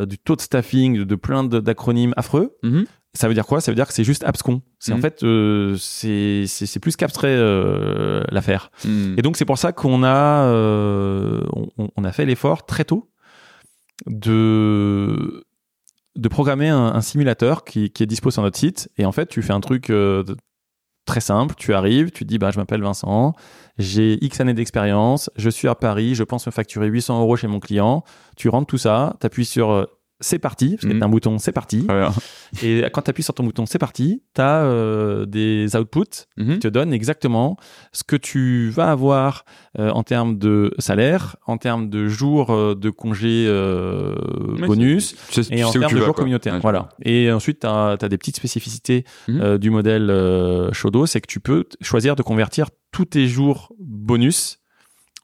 euh, du taux de staffing, de, de plein d'acronymes affreux. Mhm. Ça veut dire quoi? Ça veut dire que c'est juste abscon. C'est en Mhm. fait euh, c'est plus qu'abstrait euh, l'affaire. Hmm. Et donc c'est pour ça qu'on a euh, on, on a fait l'effort très tôt de de programmer un, un simulateur qui, qui est dispo sur notre site. Et en fait, tu fais un truc très simple. Tu arrives, tu dis bah je m'appelle Vincent, j'ai X années d'expérience, je suis à Paris, je pense me facturer 800 euros chez mon client. Tu rentres tout ça, t'appuies sur euh, c'est parti, parce que Mhm. t'as un bouton c'est parti. Et quand tu appuies sur ton bouton c'est parti, tu as des outputs Mhm. qui te donnent exactement ce que tu vas avoir euh, en termes de salaire, en termes de jours euh, de congés euh, Ouais, bonus et en termes de vas, jours quoi. communautaires. Ouais, voilà. Et ensuite, tu as, des petites spécificités Mhm. euh, du modèle euh, Shodo, c'est que tu peux choisir de convertir tous tes jours bonus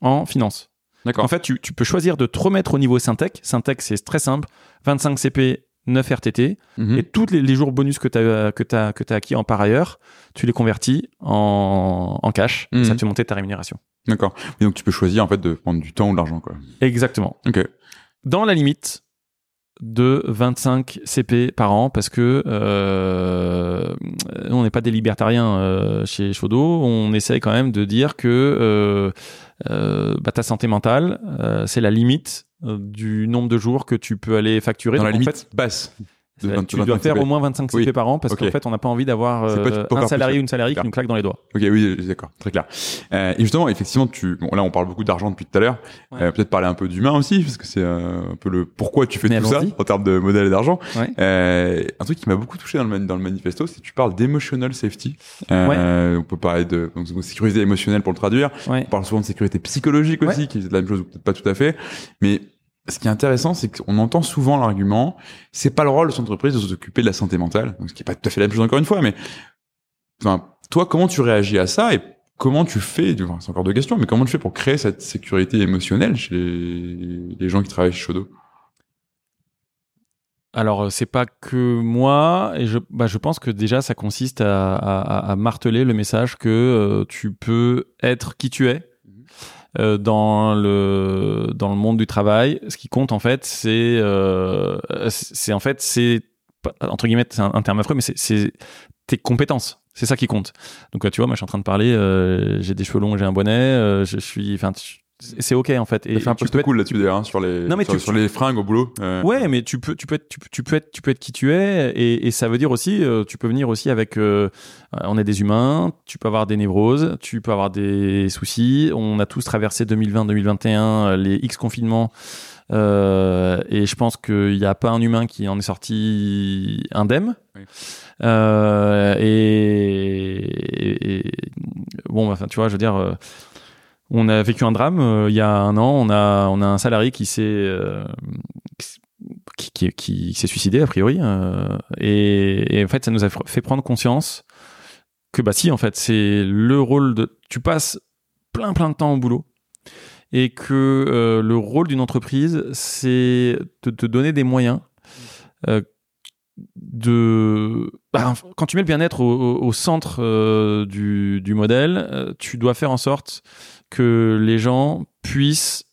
en finance. D'accord. En fait, tu, tu peux choisir de te remettre au niveau Syntec. Syntec, c'est très simple. 25 CP, 9 RTT. Et tous les, les jours bonus que tu as, que que acquis en par ailleurs, tu les convertis en, en cash. Et Mhm. ça te fait monter ta rémunération. D'accord. Et donc tu peux choisir en fait de prendre du temps ou de l'argent quoi. Exactement. Ok. Dans la limite de 25 CP par an, parce que euh, nous, on n'est pas des libertariens euh, chez Shodo. On essaye quand même de dire que euh, bah, ta santé mentale, euh, c'est la limite euh, du nombre de jours que tu peux aller facturer. Dans la en limite fait, basse. De Euh, 20 tu dois 25 faire CP. au moins 25 CP Oui. par an parce qu'en fait, on n'a pas envie d'avoir euh, un salarié ou une salariée qui nous claque dans les doigts. Ok, oui, d'accord, très clair. Euh, et justement, effectivement, tu, bon, là, on parle beaucoup d'argent depuis tout à l'heure. Ouais. Euh, Peut-être parler un peu d'humain aussi, parce que c'est euh, un peu le pourquoi tu fais Mais tout ça en termes de modèle et d'argent. Ouais. Euh, un truc qui m'a beaucoup touché dans le, dans le manifesto, c'est que tu parles d'emotional safety. Euh, On peut parler de donc, sécurité émotionnelle pour le traduire. Ouais. On parle souvent de sécurité psychologique Ouais. aussi, qui est la même chose ou peut-être pas tout à fait. Mais ce qui est intéressant, c'est qu'on entend souvent l'argument, c'est pas le rôle de son entreprise de s'occuper de la santé mentale. Donc, ce qui est pas tout à fait la même chose encore une fois, mais enfin, toi, comment tu réagis à ça et comment tu fais, c'est encore deux questions, mais comment tu fais pour créer cette sécurité émotionnelle chez les, gens qui travaillent chez Shodo? Alors, euh, c'est pas que moi, et je, bah, je pense que déjà, ça consiste à marteler le message que euh, tu peux être qui tu es euh, dans le dans le monde du travail. Ce qui compte en fait, c'est euh, c'est en fait c'est entre guillemets c'est un, terme affreux, mais c'est- tes compétences. C'est ça qui compte. Donc, euh, tu vois, moi, je suis en train de parler. euh, j'ai des cheveux longs, j'ai un bonnet. euh, je suis, enfin, c'est ok en fait. Et un tu peu peux être cool là-dessus d'ailleurs, hein, sur les, Non, mais sur, tu- sur les fringues au boulot. Euh, Ouais, mais tu peux, tu peux être, tu, peux- tu peux être, tu peux être qui tu es, et, et ça veut dire aussi, euh, tu peux venir aussi avec, euh, on est des humains, tu peux avoir des névroses, tu peux avoir des soucis. On a tous traversé 2020-2021 euh, les X confinements, euh, et je pense qu'il n'y a pas un humain qui en est sorti indemne. Oui. Euh, et, et- et- bon, enfin, tu vois, je veux dire. On a vécu un drame euh, il y a un an. On a, un salarié qui s'est euh, qui, s'est suicidé a priori. euh, et, en fait, ça nous a fait prendre conscience que bah si, en fait, c'est le rôle de. Tu passes plein plein de temps au boulot et que le rôle d'une entreprise, c'est de te donner des moyens. de bah, quand tu mets le bien-être au, centre du, modèle, tu dois faire en sorte que les gens puissent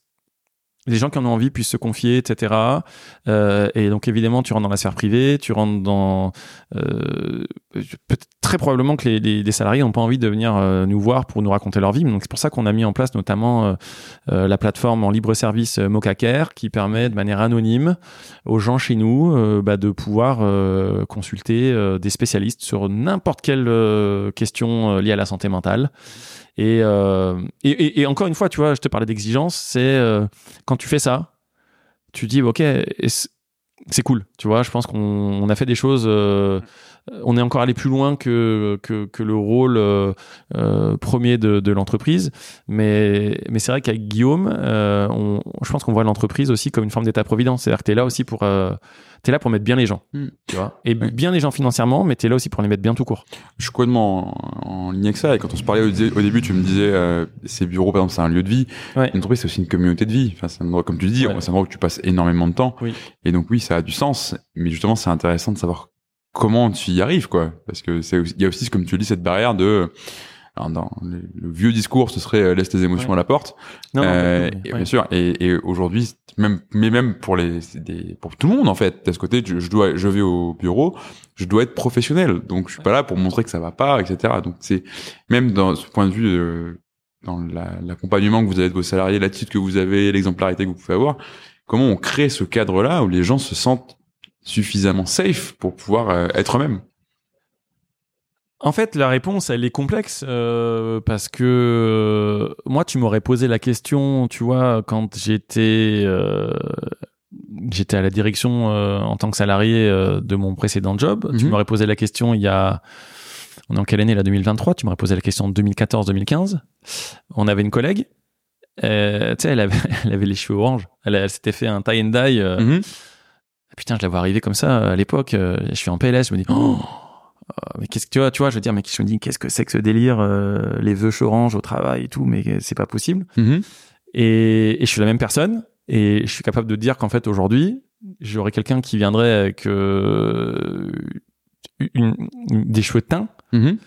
les gens qui en ont envie puissent se confier, etc. Euh, et donc évidemment, tu rentres dans la sphère privée, tu rentres dans euh, très probablement que les, salariés n'ont pas envie de venir euh, nous voir pour nous raconter leur vie. Donc c'est pour ça qu'on a mis en place notamment la plateforme en libre service Mocacare qui permet de manière anonyme aux gens chez nous bah, de pouvoir consulter des spécialistes sur n'importe quelle question liée à la santé mentale. Et, euh, et, et- encore une fois, tu vois, je te parlais d'exigence, c'est euh, quand tu fais ça, tu dis, ok, c'est cool, tu vois, je pense qu'on on a fait des choses, euh, on est encore allé plus loin que, que, que le rôle euh, euh, premier de, de l'entreprise, mais, mais c'est vrai qu'avec Guillaume, euh, on, je pense qu'on voit l'entreprise aussi comme une forme d'état-providence, c'est-à-dire que tu es là aussi pour... euh, T'es là pour mettre bien les gens, Mm. tu vois, et bien les gens financièrement, mais t'es là aussi pour les mettre bien tout court. Je suis complètement en, en ligne avec ça. Et quand on se parlait au, dé- au début, tu me disais, euh, ces bureaux, par exemple, c'est un lieu de vie. Ouais. Une entreprise, c'est aussi une communauté de vie. Enfin, c'est un endroit, comme tu dis, Ouais. c'est un endroit où tu passes énormément de temps. Oui. Et donc, oui, ça a du sens. Mais justement, c'est intéressant de savoir comment tu y arrives, quoi. Parce que c'est, il y a aussi, comme tu le dis, cette barrière de, alors, dans le, le vieux discours, ce serait euh, laisse tes émotions Ouais. à la porte. Non, non, Euh, et ouais. bien sûr. Et, et aujourd'hui, même, mais même pour les, des, pour tout le monde en fait. De ce côté, je, je dois, je vais au bureau, je dois être professionnel. Donc je suis pas là pour montrer que ça va pas, etc. Donc c'est même dans ce point de vue, euh, dans la- l'accompagnement que vous avez de vos salariés, l'attitude que vous avez, l'exemplarité que vous pouvez avoir. Comment on crée ce cadre-là où les gens se sentent suffisamment safe pour pouvoir euh, être eux-mêmes. En fait, la réponse, elle est complexe euh, parce que euh, moi, tu m'aurais posé la question, tu vois, quand j'étais euh, j'étais à la direction en tant que salarié de mon précédent job. Tu Mhm. m'aurais posé la question il y a, on est en quelle année là 2023 Tu m'aurais posé la question en 2014-2015. On avait une collègue. tu sais, elle avait, elle avait les cheveux orange. Elle, elle s'était fait un tie and dye. Mhm. Putain, je la vois arriver comme ça à l'époque. euh, je suis en PLS, je me dis, oh, euh, mais qu'est-ce que tu vois, tu vois, je veux dire, mais je me dis, qu'est-ce que c'est que ce délire, euh, les vœux orange au travail et tout, mais c'est pas possible. Mhm. Et, et je suis la même personne, et je suis capable de dire qu'en fait aujourd'hui, j'aurais quelqu'un qui viendrait avec euh, une- une- des cheveux teints. Mhm.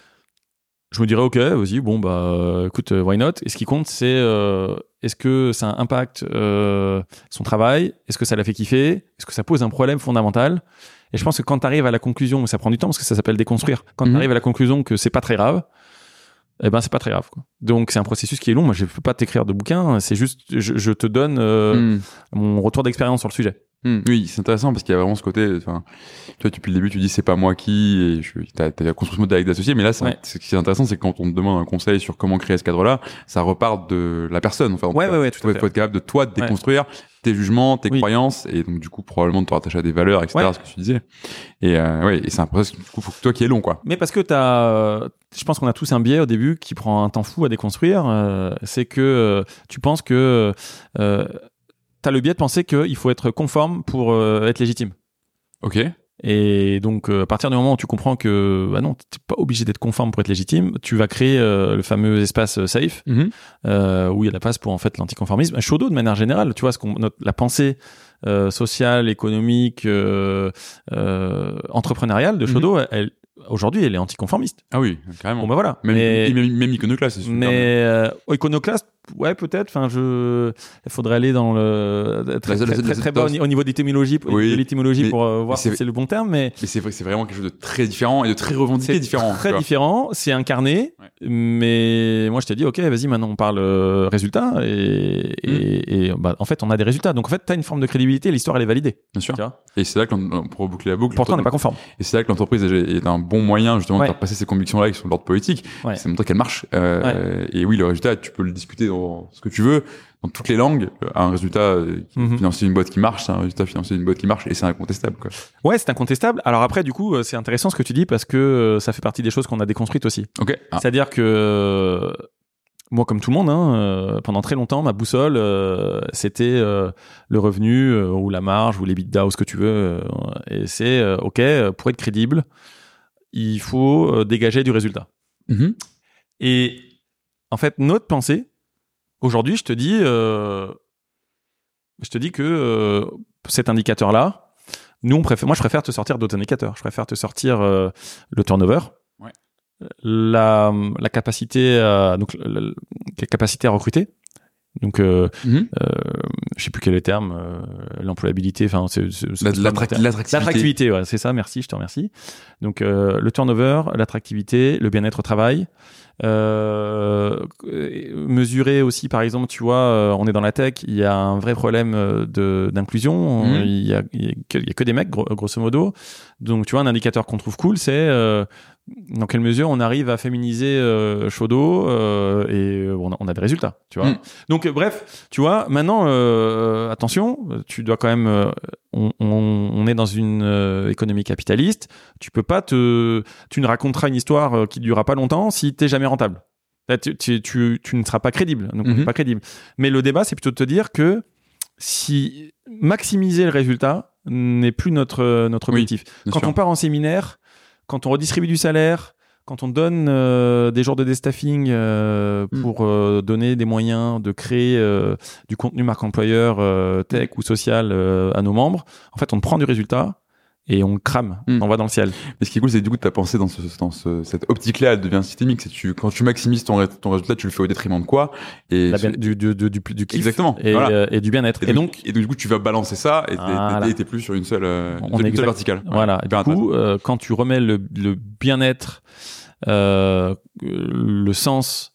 Je me dirais, ok, vas-y, bon bah, euh, écoute, euh, why not? Et ce qui compte, c'est euh, est-ce que ça impacte euh, son travail? Est-ce que ça l'a fait kiffer? Est-ce que ça pose un problème fondamental? Et je pense que quand tu arrives à la conclusion, ça prend du temps parce que ça s'appelle déconstruire. Quand Mhm. tu arrives à la conclusion que c'est pas très grave, eh ben c'est pas très grave. Quoi. Donc c'est un processus qui est long. Moi, je peux pas t'écrire de bouquin. C'est juste, je, je te donne euh, Mhm. mon retour d'expérience sur le sujet. Hmm, Oui, c'est intéressant parce qu'il y a vraiment ce côté. Enfin, tu vois, depuis le début, tu dis c'est pas moi qui. Et je, t'as, t'as construit ce modèle avec d'associés, mais là, c'est, Ouais. ce qui est intéressant, c'est que quand on te demande un conseil sur comment créer ce cadre-là, ça repart de la personne. Enfin, Ouais, ouais, ouais, tout à Il fait. faut être capable de toi de déconstruire tes jugements, tes Oui. croyances, et donc du coup probablement de te rattacher à des valeurs, etc. Ouais. Ce que tu disais. Et euh, ouais, et c'est un processus. Du coup, faut que toi qui est long, quoi. Mais parce que t'as, euh, je pense qu'on a tous un biais au début qui prend un temps fou à déconstruire. euh, c'est que euh, tu penses que euh, t'as le biais de penser qu'il faut être conforme pour euh, être légitime. Ok. Et donc, euh, à partir du moment où tu comprends que bah non, t'es pas obligé d'être conforme pour être légitime, tu vas créer euh, le fameux espace safe Mhm. euh, où il y a la place pour en fait l'anticonformisme. Shodo de manière générale, tu vois, ce qu'on, la pensée sociale, économique, entrepreneuriale de Shodo, elle, aujourd'hui, elle est anticonformiste. Ah oui, carrément. Bon bah voilà. même, mais même, même iconoclaste, c'est mais euh, iconoclaste, ouais peut-être. Enfin, je, il faudrait aller dans le très, La- la- très, la- très, bas au, ni- au niveau d'étymologie, Oui, de l'étymologie pour euh, voir si c'est- le bon terme, mais Mais c'est vrai que c'est vraiment quelque chose de très différent et de très revendiqué différent. très différent. C'est incarné, Ouais. mais moi je t'ai dit, ok, vas-y, maintenant on parle euh, résultat et, Mm. et, et, bah, en fait on a des résultats. Donc en fait t'as une forme de crédibilité, l'histoire elle est validée. Bien sûr. Et c'est là que, pour boucler la boucle, Pourtant on n'est pas conforme. Et c'est là que l'entreprise est un bon moyen justement Ouais. de faire passer ces convictions-là qui sont de l'ordre politique. Ouais. C'est montrer qu'elle marche. Euh, Et oui, le résultat, tu peux le discuter dans ce que tu veux, dans toutes les langues. Un résultat euh, Mhm. financier d'une boîte qui marche, c'est un résultat financier d'une boîte qui marche et c'est incontestable. Quoi. Ouais, c'est incontestable. Alors après, du coup, euh, c'est intéressant ce que tu dis parce que euh, ça fait partie des choses qu'on a déconstruites aussi. Ah. C'est-à-dire que euh, moi, comme tout le monde, hein, euh, pendant très longtemps, ma boussole, euh, c'était euh, le revenu euh, ou la marge ou les ou ce que tu veux. euh, et c'est euh, ok euh, pour être crédible, il faut euh, dégager du résultat. Mhm. Et en fait, notre pensée, aujourd'hui, je te dis, euh, je te dis que euh, cet indicateur-là, nous, on préfère, moi, je préfère te sortir d'autres indicateurs. Je préfère te sortir euh, le turnover, Ouais. la, la capacité, à, donc la capacité à recruter. Donc, euh, je sais plus quel est le terme, euh, l'employabilité. Enfin, c'est terme. L'attractivité. L'attractivité, ouais, c'est ça, merci, je te remercie. Donc euh, le turnover, l'attractivité, le bien-être au travail. Mesurer aussi, par exemple, tu vois, on est dans la tech, il y a un vrai problème de d'inclusion. Il, y a, il, y a que, il y a que des mecs, gros- grosso modo. Donc, tu vois, un indicateur qu'on trouve cool, c'est dans quelle mesure on arrive à féminiser euh, Shodo euh, et euh, on a, on a des résultats, tu vois. Mhm. Donc, euh, bref, tu vois, maintenant, euh, attention, tu dois quand même. on, on, on est dans une économie capitaliste. Tu peux pas te. Tu ne raconteras une histoire qui ne durera pas longtemps si t'es jamais rentable. Là, Tu, tu, tu, tu ne seras pas crédible. Donc, on n'est pas crédible. Mais le débat, c'est plutôt de te dire que si maximiser le résultat n'est plus notre, notre objectif. Quand sûr. on part en séminaire, quand on redistribue du salaire, quand on donne euh, des jours de déstaffing euh, Mm. pour euh, donner des moyens de créer euh, du contenu marque employeur tech ou social à nos membres, en fait, on prend du résultat et on le crame, Mm. on va dans le ciel. Mais ce qui est cool, c'est que du coup, tu as pensé dans, ce, dans ce, cette optique-là, elle devient systémique. C'est que tu, quand tu maximises ton, ré- ton résultat, tu le fais au détriment de quoi et, bien- du, du, du, du, du kiff Exactement, et, voilà. euh, et du bien-être. Et, donc, et donc, du coup, tu vas balancer ça et t'es Voilà. t'es- plus sur une seule, euh, On une seule verticale. Voilà. Du coup, euh, quand tu remets le, le bien-être, euh, le sens,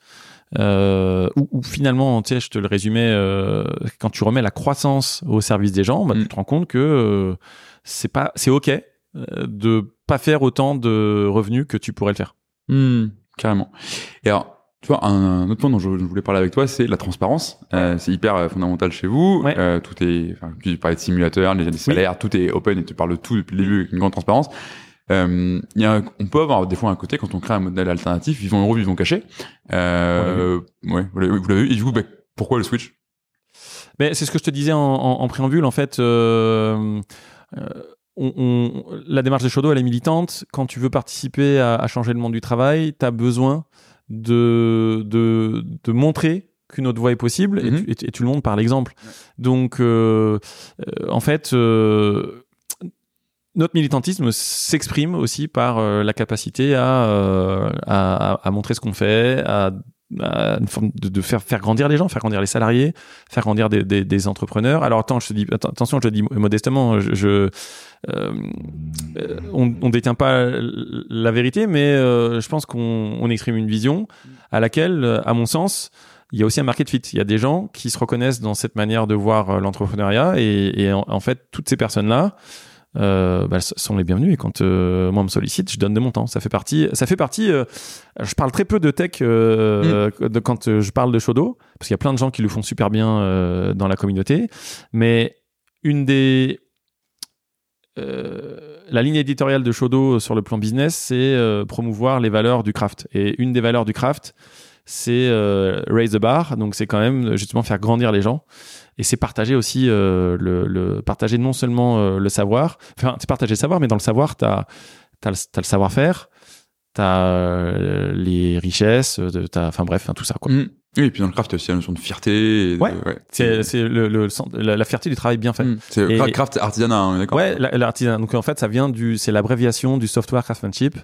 euh, ou, ou finalement, tu sais, je te le résumais, euh, quand tu remets la croissance au service des gens, bah, tu te rends compte que euh, c'est pas, c'est ok euh, de pas faire autant de revenus que tu pourrais le faire. Hmm, carrément. Et alors, tu vois, un, un autre point dont je, je voulais parler avec toi, c'est la transparence. Euh, c'est hyper euh, fondamental chez vous. Ouais. Euh, tout est, enfin, tu parlais de simulateur, les, les salaires, tout est open et tu parles de tout depuis le début avec une grande transparence. Euh, il y a un- on peut avoir des fois un côté quand on crée un modèle alternatif, vivons heureux, vivons cachés. Euh, ouais, vous l'avez vous l'avez vu. Et du coup, bah, pourquoi le switch? Mais c'est ce que je te disais en, en- en préambule. En fait, euh, on, on- la démarche des Shodo, elle est militante. Quand tu veux participer à, à changer le monde du travail, tu as besoin de, de, de montrer qu'une autre voie est possible et, Mhm. tu, et tu- et tu le montres par l'exemple. Donc, euh, euh, en fait, euh, notre militantisme s'exprime aussi par euh, la capacité à, euh, à, à- montrer ce qu'on fait, à, de, faire, faire grandir les gens, faire grandir les salariés, faire grandir des, entrepreneurs. Alors attends, je te dis, attention, modestement, je euh, on, on détient pas la vérité, mais je pense qu'on on exprime une vision à laquelle, à mon sens, il y a aussi un market fit. Il y a des gens qui se reconnaissent dans cette manière de voir l'entrepreneuriat et, en, en fait, toutes ces personnes-là, euh, bah, sont les bienvenues et quand euh, moi on me sollicite je donne de mon temps. Ça fait partie ça fait partie euh, je parle très peu de tech euh, de, quand je parle de Shodo parce qu'il y a plein de gens qui le font super bien dans la communauté. Mais une des la ligne éditoriale de Shodo sur le plan business c'est promouvoir les valeurs du craft. Et une des valeurs du craft c'est euh, raise the bar. Donc c'est quand même justement faire grandir les gens. Et c'est partager aussi euh, le, le partager non seulement euh, le savoir. Enfin c'est partager le savoir mais dans le savoir t'as le, t'as le savoir-faire. T'as euh, les richesses euh, t'as enfin bref hein, tout ça quoi. Mm. Oui, et puis dans le craft, il y a aussi la notion de fierté. et de- Ouais. c'est c'est le, le la, la fierté du travail bien fait Mm. C'est Et- cra- craft artisanat, hein, d'accord Ouais, la- l'artisanat. Donc en fait, ça vient du, c'est l'abréviation du software craftsmanship,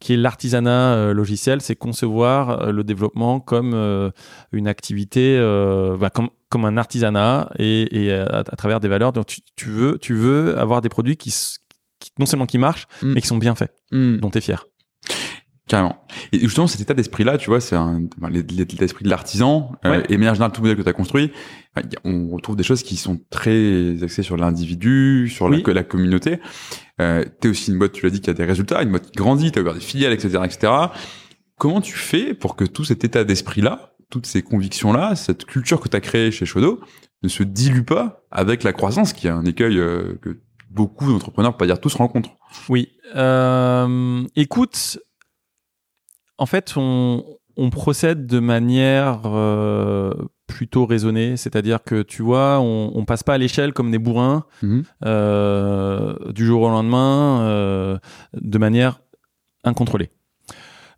qui est l'artisanat euh, logiciel. C'est concevoir euh, le développement comme euh, une activité, bah, comme comme un artisanat et, et à, à travers des valeurs. Donc tu, tu veux, tu veux avoir des produits qui, non seulement qui marchent, Mm. mais qui sont bien faits, Mm. dont t'es fier. Carrément. Et justement, cet état d'esprit-là, tu vois, c'est enfin, l'esprit de l'artisan, euh, Ouais. et mais en général, tout modèle que tu as construit, a- on retrouve des choses qui sont très axées sur l'individu, sur la, Oui. que la communauté. Euh, tu es aussi une boîte, tu l'as dit, qui a des résultats, une boîte qui grandit, tu as ouvert des filiales, etc., etc. Comment tu fais pour que tout cet état d'esprit-là, toutes ces convictions-là, cette culture que tu as créée chez Shodo, ne se dilue pas avec la croissance, qui est un écueil euh, que beaucoup d'entrepreneurs, pour pas dire tous, rencontrent? Oui. Euh, écoute, en fait, on, on procède de manière euh, plutôt raisonnée, c'est-à-dire que tu vois, on, on passe pas à l'échelle comme des bourrins Mhm. euh, du jour au lendemain euh, de manière incontrôlée.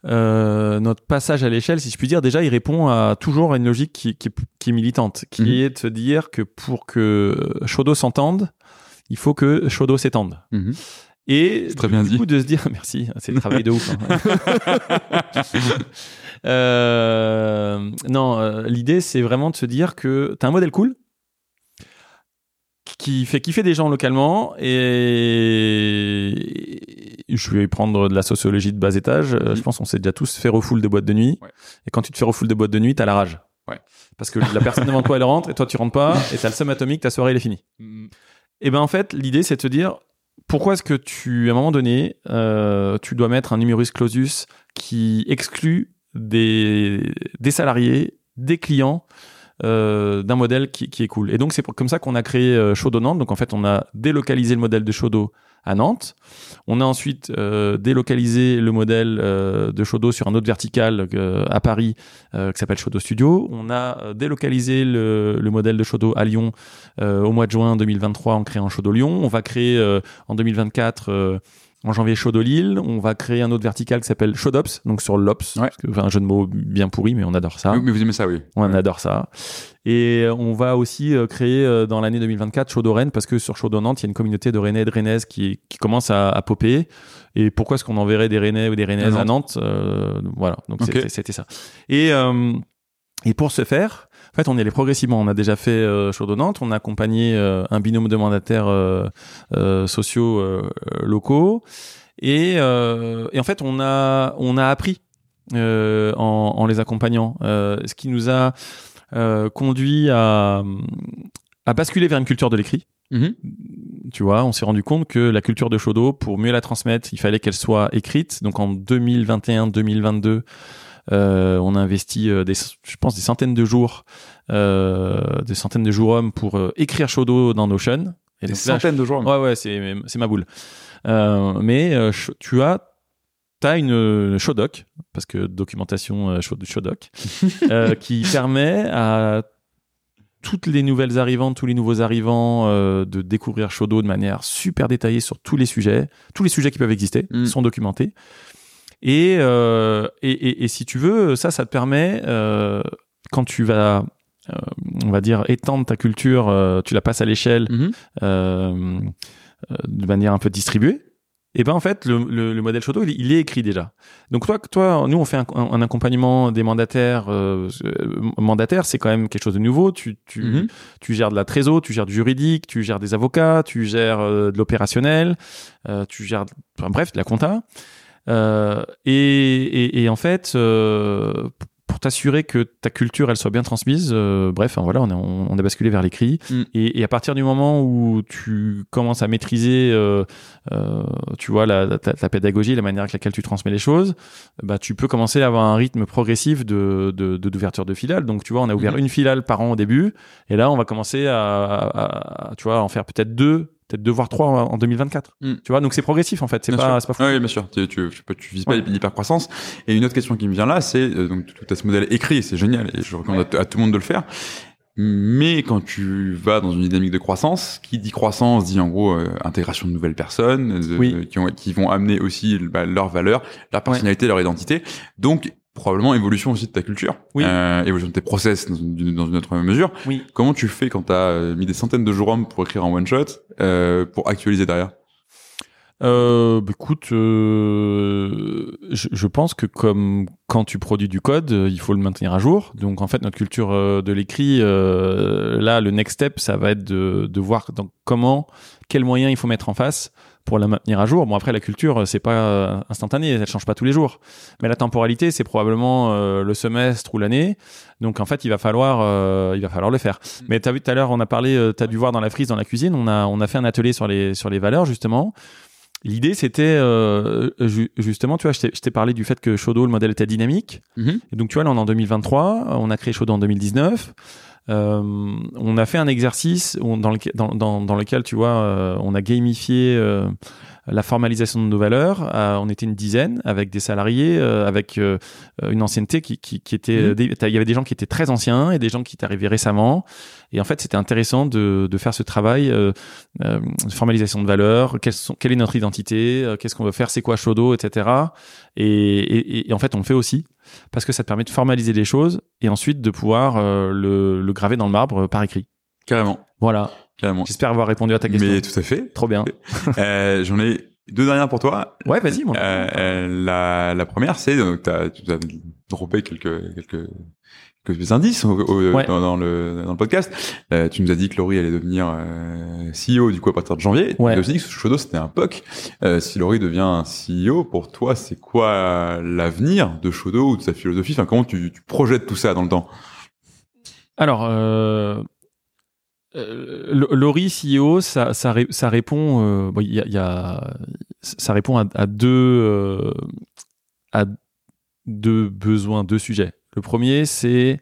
Notre passage à l'échelle, si je puis dire, déjà, il répond à toujours à une logique qui, qui, est- qui est militante, qui Mhm. est de se dire que pour que Shodo s'entende, il faut que Shodo s'étende. Mhm. Et C'est très bien du dit. coup de se dire merci, c'est le travail de ouf. hein. Euh, non, euh, l'idée c'est vraiment de se dire que t'as un modèle cool qui fait kiffer des gens localement et je vais prendre de la sociologie de bas étage. Euh. Je pense qu'on s'est déjà tous fait refoule de boîtes de nuit. Ouais. Et quand tu te fais refoule de boîtes de nuit, t'as la rage. Ouais. Parce que la personne devant toi elle rentre et toi tu rentres pas et t'as le seum atomique, ta soirée elle est finie. Et ben en fait, l'idée c'est de te dire pourquoi est-ce que tu, à un moment donné, euh, tu dois mettre un numerus clausus qui exclut des, des salariés, des clients euh, d'un modèle qui, qui est cool. Et donc c'est comme ça qu'on a créé euh, Shodo Nantes. Donc en fait, on a délocalisé le modèle de Shodo à Nantes. On a ensuite euh, délocalisé le modèle euh, de Shodo sur un autre vertical à Paris qui s'appelle Shodo Studio. On a délocalisé le, le modèle de Shodo à Lyon au mois de juin 2023 en créant Shodo Lyon. On va créer en 2024 euh, en janvier Shodo Lille. On va créer un autre vertical qui s'appelle Shodops, donc sur l'Ops. Ouais. enfin, un jeu de mots bien pourri, mais on adore ça. Oui, Mais vous aimez ça, oui. On adore ça. Et euh, on va aussi euh, créer euh, dans l'année 2024 Shodo Rennes parce que sur Shodo Nantes, il y a une communauté de Rennais et de Rennaises qui, qui commence à, à popper. Et pourquoi est-ce qu'on enverrait des Rennais ou des Rennaises À Nantes Euh, Voilà, donc c'était ça. Et, euh, et pour ce faire, en fait, on y allait progressivement. On a déjà fait euh, Nantes, on a accompagné euh, un binôme de mandataires euh, euh, sociaux locaux. Et, euh, et en fait, on a, on a appris euh, en, en les accompagnant, euh, ce qui nous a euh, conduit à, à basculer vers une culture de l'écrit. Mhm. Tu vois, on s'est rendu compte que la culture de Shodo, pour mieux la transmettre, il fallait qu'elle soit écrite. Donc en 2021-2022, Euh, on a investi euh, des, je pense, des centaines de jours, euh, des centaines de jours hommes pour euh, écrire Shodo dans Notion. Et Des là, centaines de jours. Ouais, ouais, c'est, c'est ma boule. Euh, mais euh, tu as, t'as une euh, Shodoc, parce que documentation euh, Shod- Shodoc, euh, qui permet à toutes les nouvelles arrivantes, tous les nouveaux arrivants euh, de découvrir Shodo de manière super détaillée sur tous les sujets. Tous les sujets qui peuvent exister Mm. sont documentés. Et, euh, et, et, et si tu veux, ça, ça te permet, euh, quand tu vas, euh, on va dire, étendre ta culture, euh, tu la passes à l'échelle euh, de manière un peu distribuée, et ben en fait le, le, le modèle Shoto il, il est écrit déjà. Donc toi, toi, nous on fait un, un- accompagnement des mandataires. Euh, euh, mandataire, c'est quand même quelque chose de nouveau. Tu, tu, Mhm. tu gères de la trésor, tu gères du juridique, tu gères des avocats, tu gères euh, de l'opérationnel, euh, tu gères, enfin, bref, de la compta. Euh, et, et, et en fait, euh, pour t'assurer que ta culture elle soit bien transmise, euh, bref, hein, voilà, on, est- on, on a basculé vers l'écrit. Mm. Et, et à partir du moment où tu commences à maîtriser, euh, euh, tu vois, la, la, la pédagogie, la manière avec laquelle tu transmets les choses, bah, tu peux commencer à avoir un rythme progressif de de- de- d'ouverture de, filiales. Donc, tu vois, on a ouvert Mhm. une filiale par an au début, et là, on va commencer à, à- à, tu vois, en faire peut-être deux, peut-être deux voire trois en en 2024. Mm. Tu vois, donc c'est progressif en fait. C'est pas, pas fou. Oui, bien sûr. Tu, tu, tu, tu vises pas Ouais. l'hypercroissance. Et une autre question qui me vient là, c'est euh, donc tout à ce modèle écrit, c'est génial et je recommande à tout le monde de le faire. Mais quand tu vas dans une dynamique de croissance, qui dit croissance dit en gros euh, intégration de nouvelles personnes de- Oui. de- qui, ont, qui vont amener aussi bah, leurs valeurs, leur personnalité, leur identité. Donc probablement évolution aussi de ta culture, Oui. euh, évolution de tes process dans une, dans une autre mesure. Oui. Comment tu fais quand tu as mis des centaines de jours hommes pour écrire en one shot euh, pour actualiser derrière? Euh, bah, écoute, euh, je, je pense que comme quand tu produis du code, euh, il faut le maintenir à jour. Donc en fait, notre culture euh, de l'écrit, euh, là, le next step, ça va être de, de voir donc, comment, quels moyens il faut mettre en face pour la maintenir à jour. Bon après, la culture, euh, c'est pas euh, instantané, elle change pas tous les jours. Mais la temporalité, c'est probablement euh, le semestre ou l'année. Donc en fait, il va falloir, euh, il va falloir le faire. Mais t'as vu tout à l'heure, on a parlé, euh, t'as dû voir dans la frise, dans la cuisine, on a, on a fait un atelier sur les, sur les valeurs justement. L'idée, c'était euh, ju- justement, tu vois, je t'ai- parlé du fait que Shodo, le modèle était dynamique. Et donc, tu vois, là, on est en 2023, on a créé Shodo en 2019. Euh, on a fait un exercice dans, dans lequel, tu vois, euh, on a gamifié euh, la formalisation de nos valeurs. Euh, on était une dizaine avec des salariés, euh, avec euh, une ancienneté qui, qui, qui était. Mhm. des- Il y avait des gens qui étaient très anciens et des gens qui étaient arrivés récemment. Et en fait, c'était intéressant de, de faire ce travail euh, euh, de formalisation de valeurs. Quelles sont, quelle est notre identité euh, Qu'est-ce qu'on veut faire C'est quoi Shodo, etc. Et, et, et en fait, on le fait aussi parce que ça te permet de formaliser les choses et ensuite de pouvoir le, le graver dans le marbre par écrit. Carrément, Voilà. carrément. J'espère avoir répondu à ta question. Mais tout à fait. Trop bien. Euh, J'en ai deux dernières pour toi. Ouais, vas-y. Euh, euh, la, la première, c'est donc tu as droppé quelques quelques quelques indices au- au- Ouais. dans, dans le dans le podcast. Euh, tu nous as dit que Laurie allait devenir euh, CEO du coup à partir de janvier. Ouais. Tu as aussi dit que Shodo c'était un POC. Euh, si Laurie devient un CEO, pour toi, c'est quoi l'avenir de Shodo ou de sa philosophie? Enfin, comment tu, tu projettes tout ça dans le temps? Alors, euh, Laurie CEO, ça, ça, ré- ça répond, euh, bon, il y a, il y a- ça répond à, à deux, euh, à deux besoins, deux sujets. Le premier, c'est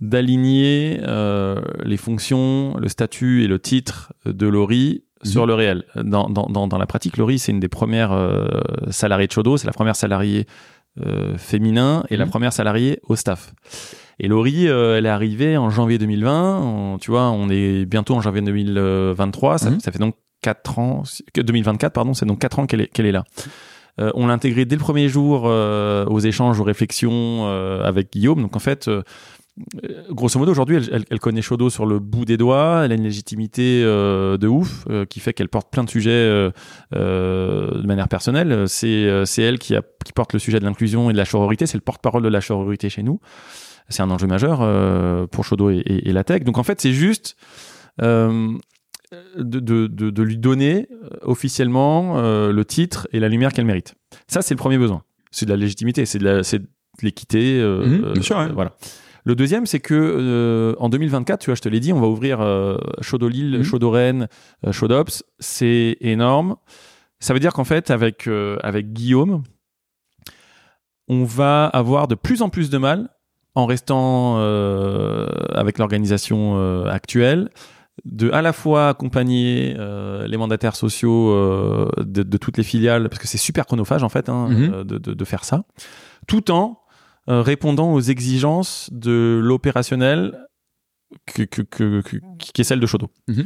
d'aligner euh, les fonctions, le statut et le titre de Laurie sur Mhm. le réel. Dans, dans, dans, dans la pratique, Laurie, c'est une des premières euh, salariées de Chodo, c'est la première salariée euh, féminin et la Mhm. première salariée au staff. Et Laurie, euh, elle est arrivée en janvier 2020. On- tu vois, on est bientôt en janvier 2023. Ça, Mhm. ça fait donc 4 ans, que 2024, pardon, c'est donc 4 ans qu'elle est, qu'elle est là. Euh, on l'a intégrée dès le premier jour euh, aux échanges, aux réflexions euh, avec Guillaume. Donc en fait, grosso modo, aujourd'hui, elle, elle, elle connaît Shodo sur le bout des doigts. Elle a une légitimité euh, de ouf euh, qui fait qu'elle porte plein de sujets euh, euh, de manière personnelle. C'est euh, elle qui, a, qui porte le sujet de l'inclusion et de la sororité. C'est le porte-parole de la sororité chez nous. C'est un enjeu majeur euh, pour Shodo et, et, et la tech. Donc en fait, c'est juste euh, de, de, de, de lui donner euh, officiellement euh, le titre et la lumière qu'elle mérite. Ça, c'est le premier besoin. C'est de la légitimité, c'est de l'équité. euh, euh, ouais. voilà. Le deuxième, c'est que euh, en 2024, tu vois, je te l'ai dit, on va ouvrir euh, Lille, Mhm. Rennes, euh. C'est énorme. Ça veut dire qu'en fait, avec, euh, avec Guillaume, on va avoir de plus en plus de mal en restant avec l'organisation actuelle de à la fois accompagner euh, les mandataires sociaux euh, de, de toutes les filiales parce que c'est super chronophage en fait hein, Mhm. de, de, de faire ça tout en répondant aux exigences de l'opérationnel que, que, que, que- qui est celle de Shodo. Mhm.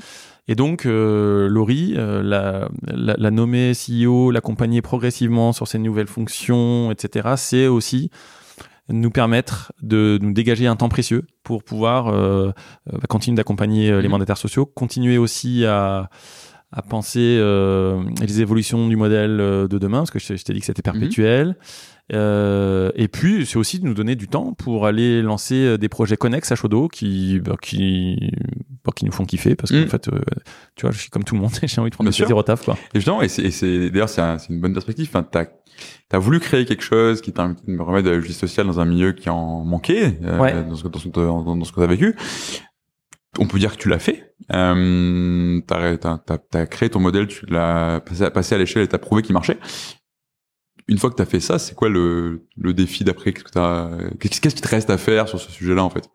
Et donc, euh, Laurie euh, l'a, l'a, l'a nommé CEO, l'accompagner progressivement sur ses nouvelles fonctions, etc. C'est aussi nous permettre de nous dégager un temps précieux pour pouvoir euh, euh, continuer d'accompagner euh, les Mhm. mandataires sociaux, continuer aussi à, à penser euh, les évolutions du modèle euh, de demain, parce que je, je t'ai dit que c'était perpétuel. Euh, et puis, c'est aussi de nous donner du temps pour aller lancer euh, des projets connexes à Shodo qui, bah, qui, bah, qui nous font kiffer, parce qu'en Mhm. fait, euh, tu vois, je suis comme tout le monde, j'ai envie de prendre Bien plaisir au taf, quoi. Et justement, et c'est, d'ailleurs c'est, un- c'est une bonne perspective. Enfin, t'as as voulu créer quelque chose qui t'a permis de la justice sociale dans un milieu qui en manquait euh, Ouais. dans ce que dans ce, dans, dans ce que t'as vécu. On peut dire que tu l'as fait. Euh, t'as, t'as, t'as, t'as créé ton modèle, tu l'as passé, passé à l'échelle et t'as prouvé qu'il marchait. Une fois que t'as fait ça, c'est quoi le, le défi d'après? Qu'est-ce qui te reste à faire sur ce sujet-là en fait?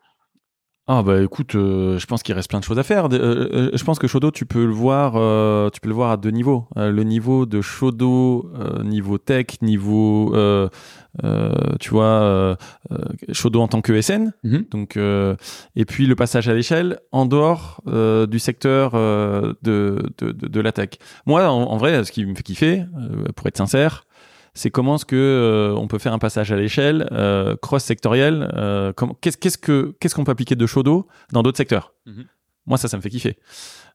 Ah bah écoute, euh, je pense qu'il reste plein de choses à faire. Euh, euh, je pense que Shodo, tu peux le voir, euh, tu peux le voir à deux niveaux. Le niveau de Shodo, niveau tech, niveau, tu vois, Shodo en tant que SN. Mhm. Donc, et puis le passage à l'échelle en dehors du secteur de, de, de, de la tech. Moi, en, en vrai, ce qui me fait kiffer, pour être sincère, c'est comment est-ce que euh, on peut faire un passage à l'échelle euh, cross-sectoriel. euh, comment- qu'est-ce qu'est-ce que qu'est-ce qu'on peut appliquer de Shodo dans d'autres secteurs? Mhm. Moi, ça, ça me fait kiffer.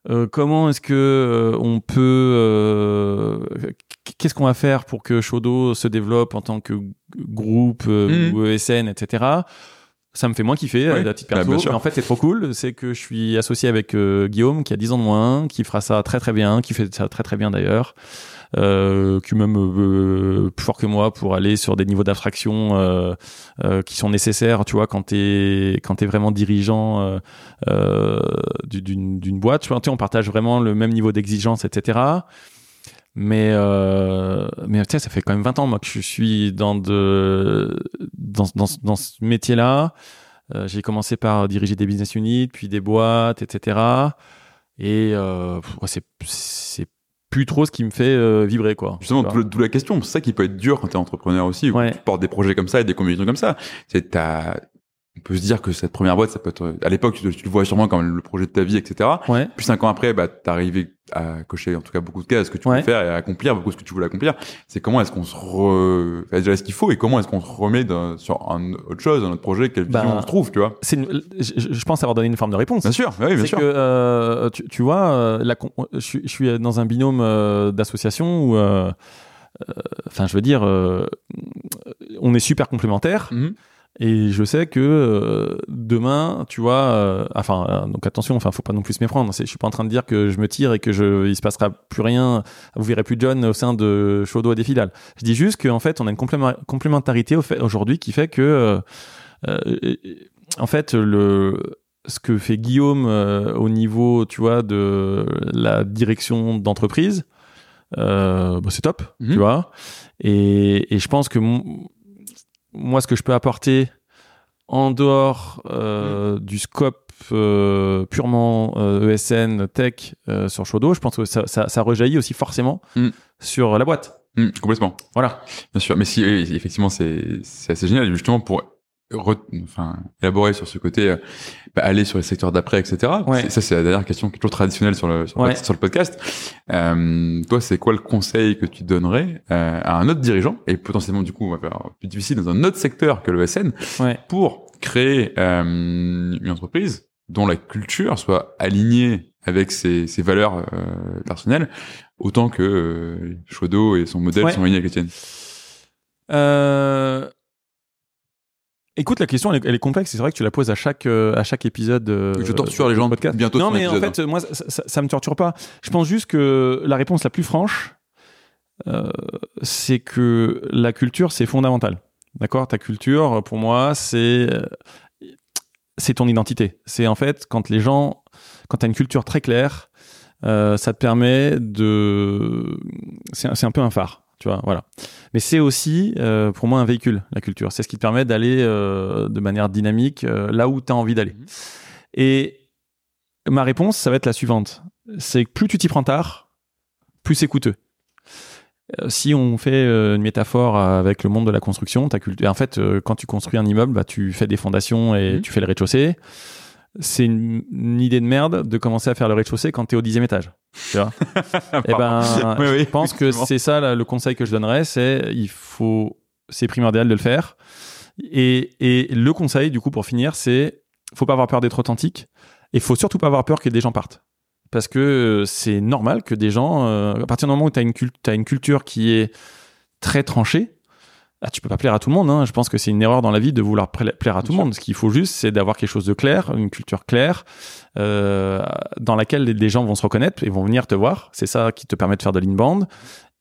Euh, comment est-ce que euh, on peut euh, qu'est-ce qu'on va faire pour que Shodo se développe en tant que groupe euh, Mhm. ou ESN, etc. Ça me fait moins kiffer Oui, euh, à titre bah, perso. mais en fait, c'est trop cool. C'est que je suis associé avec euh, Guillaume, qui a 10 ans de moins, qui fera ça très très bien, qui fait ça très très bien d'ailleurs, euh, qui est même euh, plus fort que moi pour aller sur des niveaux d'abstraction euh, euh, qui sont nécessaires, tu vois, quand t'es quand t'es vraiment dirigeant euh, du- d'une d'une boîte. Tu vois, on partage vraiment le même niveau d'exigence, etc. Mais euh, mais ça fait quand même 20 ans moi que je suis dans de dans dans, dans ce métier-là. J'ai commencé par diriger des business units, puis des boîtes, etc. Et euh, c'est plus trop ce qui me fait euh, vibrer quoi. Justement, d'où la question. C'est ça qui peut être dur quand t'es entrepreneur aussi, ou Ouais. tu portes des projets comme ça et des combinaisons comme ça. C'est t'as, on peut se dire que cette première boîte, ça peut être, à l'époque, tu, tu le vois sûrement comme le projet de ta vie, etc. Ouais. Puis cinq ans après, bah, t'es arrivé à cocher, en tout cas, beaucoup de cases, ce que tu Ouais. veux faire et à accomplir beaucoup ce que tu voulais accomplir. C'est comment est-ce qu'on se re, enfin, déjà ce qu'il faut et comment est-ce qu'on se remet dans- sur un autre chose, un autre projet, quelle Bah, vision on se trouve, tu vois. C'est une- je, je pense avoir donné une forme de réponse. Bien sûr, bah oui, bien sûr. que euh, tu, tu vois, euh, la con- je, suis- je suis dans un binôme euh, d'associations où, euh, euh, enfin, je veux dire, on est super complémentaires. Mhm. Et je sais que euh, demain, tu vois, euh, enfin, euh, donc attention, enfin, faut pas non plus se méprendre. Je suis pas en train de dire que je me tire et que je, il se passera plus rien. Vous verrez plus John au sein de Shodo des filiales. Je dis juste qu'en fait, on a une complémentarité au aujourd'hui qui fait que, euh, euh, en fait, le ce que fait Guillaume au niveau, tu vois, de la direction d'entreprise, euh, bah, c'est top, Mhm. tu vois. Et, et je pense que mon- moi, ce que je peux apporter en dehors euh, du scope euh, purement euh, ESN tech sur Shodo, je pense que ça, ça, ça rejaillit aussi forcément Mhm. sur la boîte. Hum, complètement. Voilà. Bien sûr, mais si effectivement c'est assez génial justement pour enfin élaborer sur ce côté euh, bah, aller sur les secteurs d'après etc. Ouais. Ça c'est la dernière question qui est toujours traditionnelle sur le sur, le Ouais. pod- sur le podcast. Euh, toi c'est quoi le conseil que tu donnerais euh, à un autre dirigeant et potentiellement du coup on va faire plus difficile dans un autre secteur que le SN Ouais. pour créer euh, une entreprise dont la culture soit alignée avec ses, ses valeurs euh, personnelles autant que euh, Shodo et son modèle sont alignés avec les tiennes? Écoute, la question, elle est, elle est complexe. C'est vrai que tu la poses à chaque, euh, à chaque épisode. euh, Je torture les gens podcast. bientôt Non, mais en fait, moi, ça, ça, ça me torture pas. Je pense juste que la réponse la plus franche, euh, c'est que la culture, c'est fondamental. D'accord? Ta culture, pour moi, c'est c'est ton identité. C'est en fait quand les gens, quand tu as une culture très claire, ça te permet de. C'est un, c'est un peu un phare. Tu vois, voilà. Mais c'est aussi, euh, pour moi, un véhicule, la culture. C'est ce qui te permet d'aller euh, de manière dynamique euh, là où tu as envie d'aller. Mhm. Et ma réponse, ça va être la suivante. C'est que plus tu t'y prends tard, plus c'est coûteux. Si on fait une métaphore avec le monde de la construction, ta culture, en fait, quand tu construis un immeuble, bah, tu fais des fondations et Mhm. tu fais le rez-de-chaussée. C'est une, une idée de merde de commencer à faire le rez-de-chaussée quand tu es au dixième étage. Tu vois Eh ben, Oui, oui, je pense que c'est ça là, le conseil que je donnerais, c'est il faut, c'est primordial de le faire. Et, et le conseil, du coup, pour finir, c'est faut pas avoir peur d'être authentique et faut surtout pas avoir peur que des gens partent. Parce que euh, c'est normal que des gens, euh, à partir du moment où tu as une, cul- t'as une culture qui est très tranchée, ah, tu peux pas plaire à tout le monde. Hein. Je pense que c'est une erreur dans la vie de vouloir pla- plaire à tout le monde. Ce qu'il faut juste, c'est d'avoir quelque chose de clair, une culture claire, euh, dans laquelle les- les gens vont se reconnaître et vont venir te voir. C'est ça qui te permet de faire de l'inbound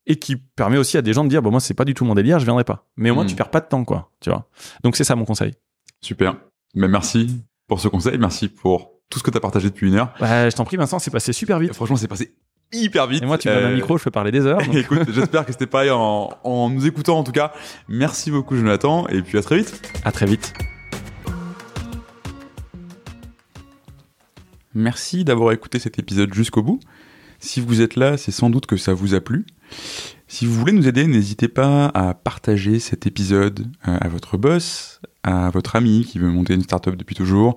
et qui permet aussi à des gens de dire bon moi c'est pas du tout mon délire, je viendrai pas. Mais au moins Mm. tu perds pas de temps quoi, tu vois. Donc c'est ça mon conseil. Super. Mais merci pour ce conseil, merci pour tout ce que tu as partagé depuis une heure. Ouais, je t'en prie Vincent, c'est passé super vite. Franchement, c'est passé hyper vite. Et moi tu me donnes un Euh, micro, je peux parler des heures. donc- Écoute, j'espère que c'était pareil en, en nous écoutant en tout cas. Merci beaucoup Jonathan et puis à très vite. À très vite. Merci d'avoir écouté cet épisode jusqu'au bout. Si vous êtes là, c'est sans doute que ça vous a plu. Si vous voulez nous aider, n'hésitez pas à partager cet épisode euh, à votre boss, à votre ami qui veut monter une startup depuis toujours,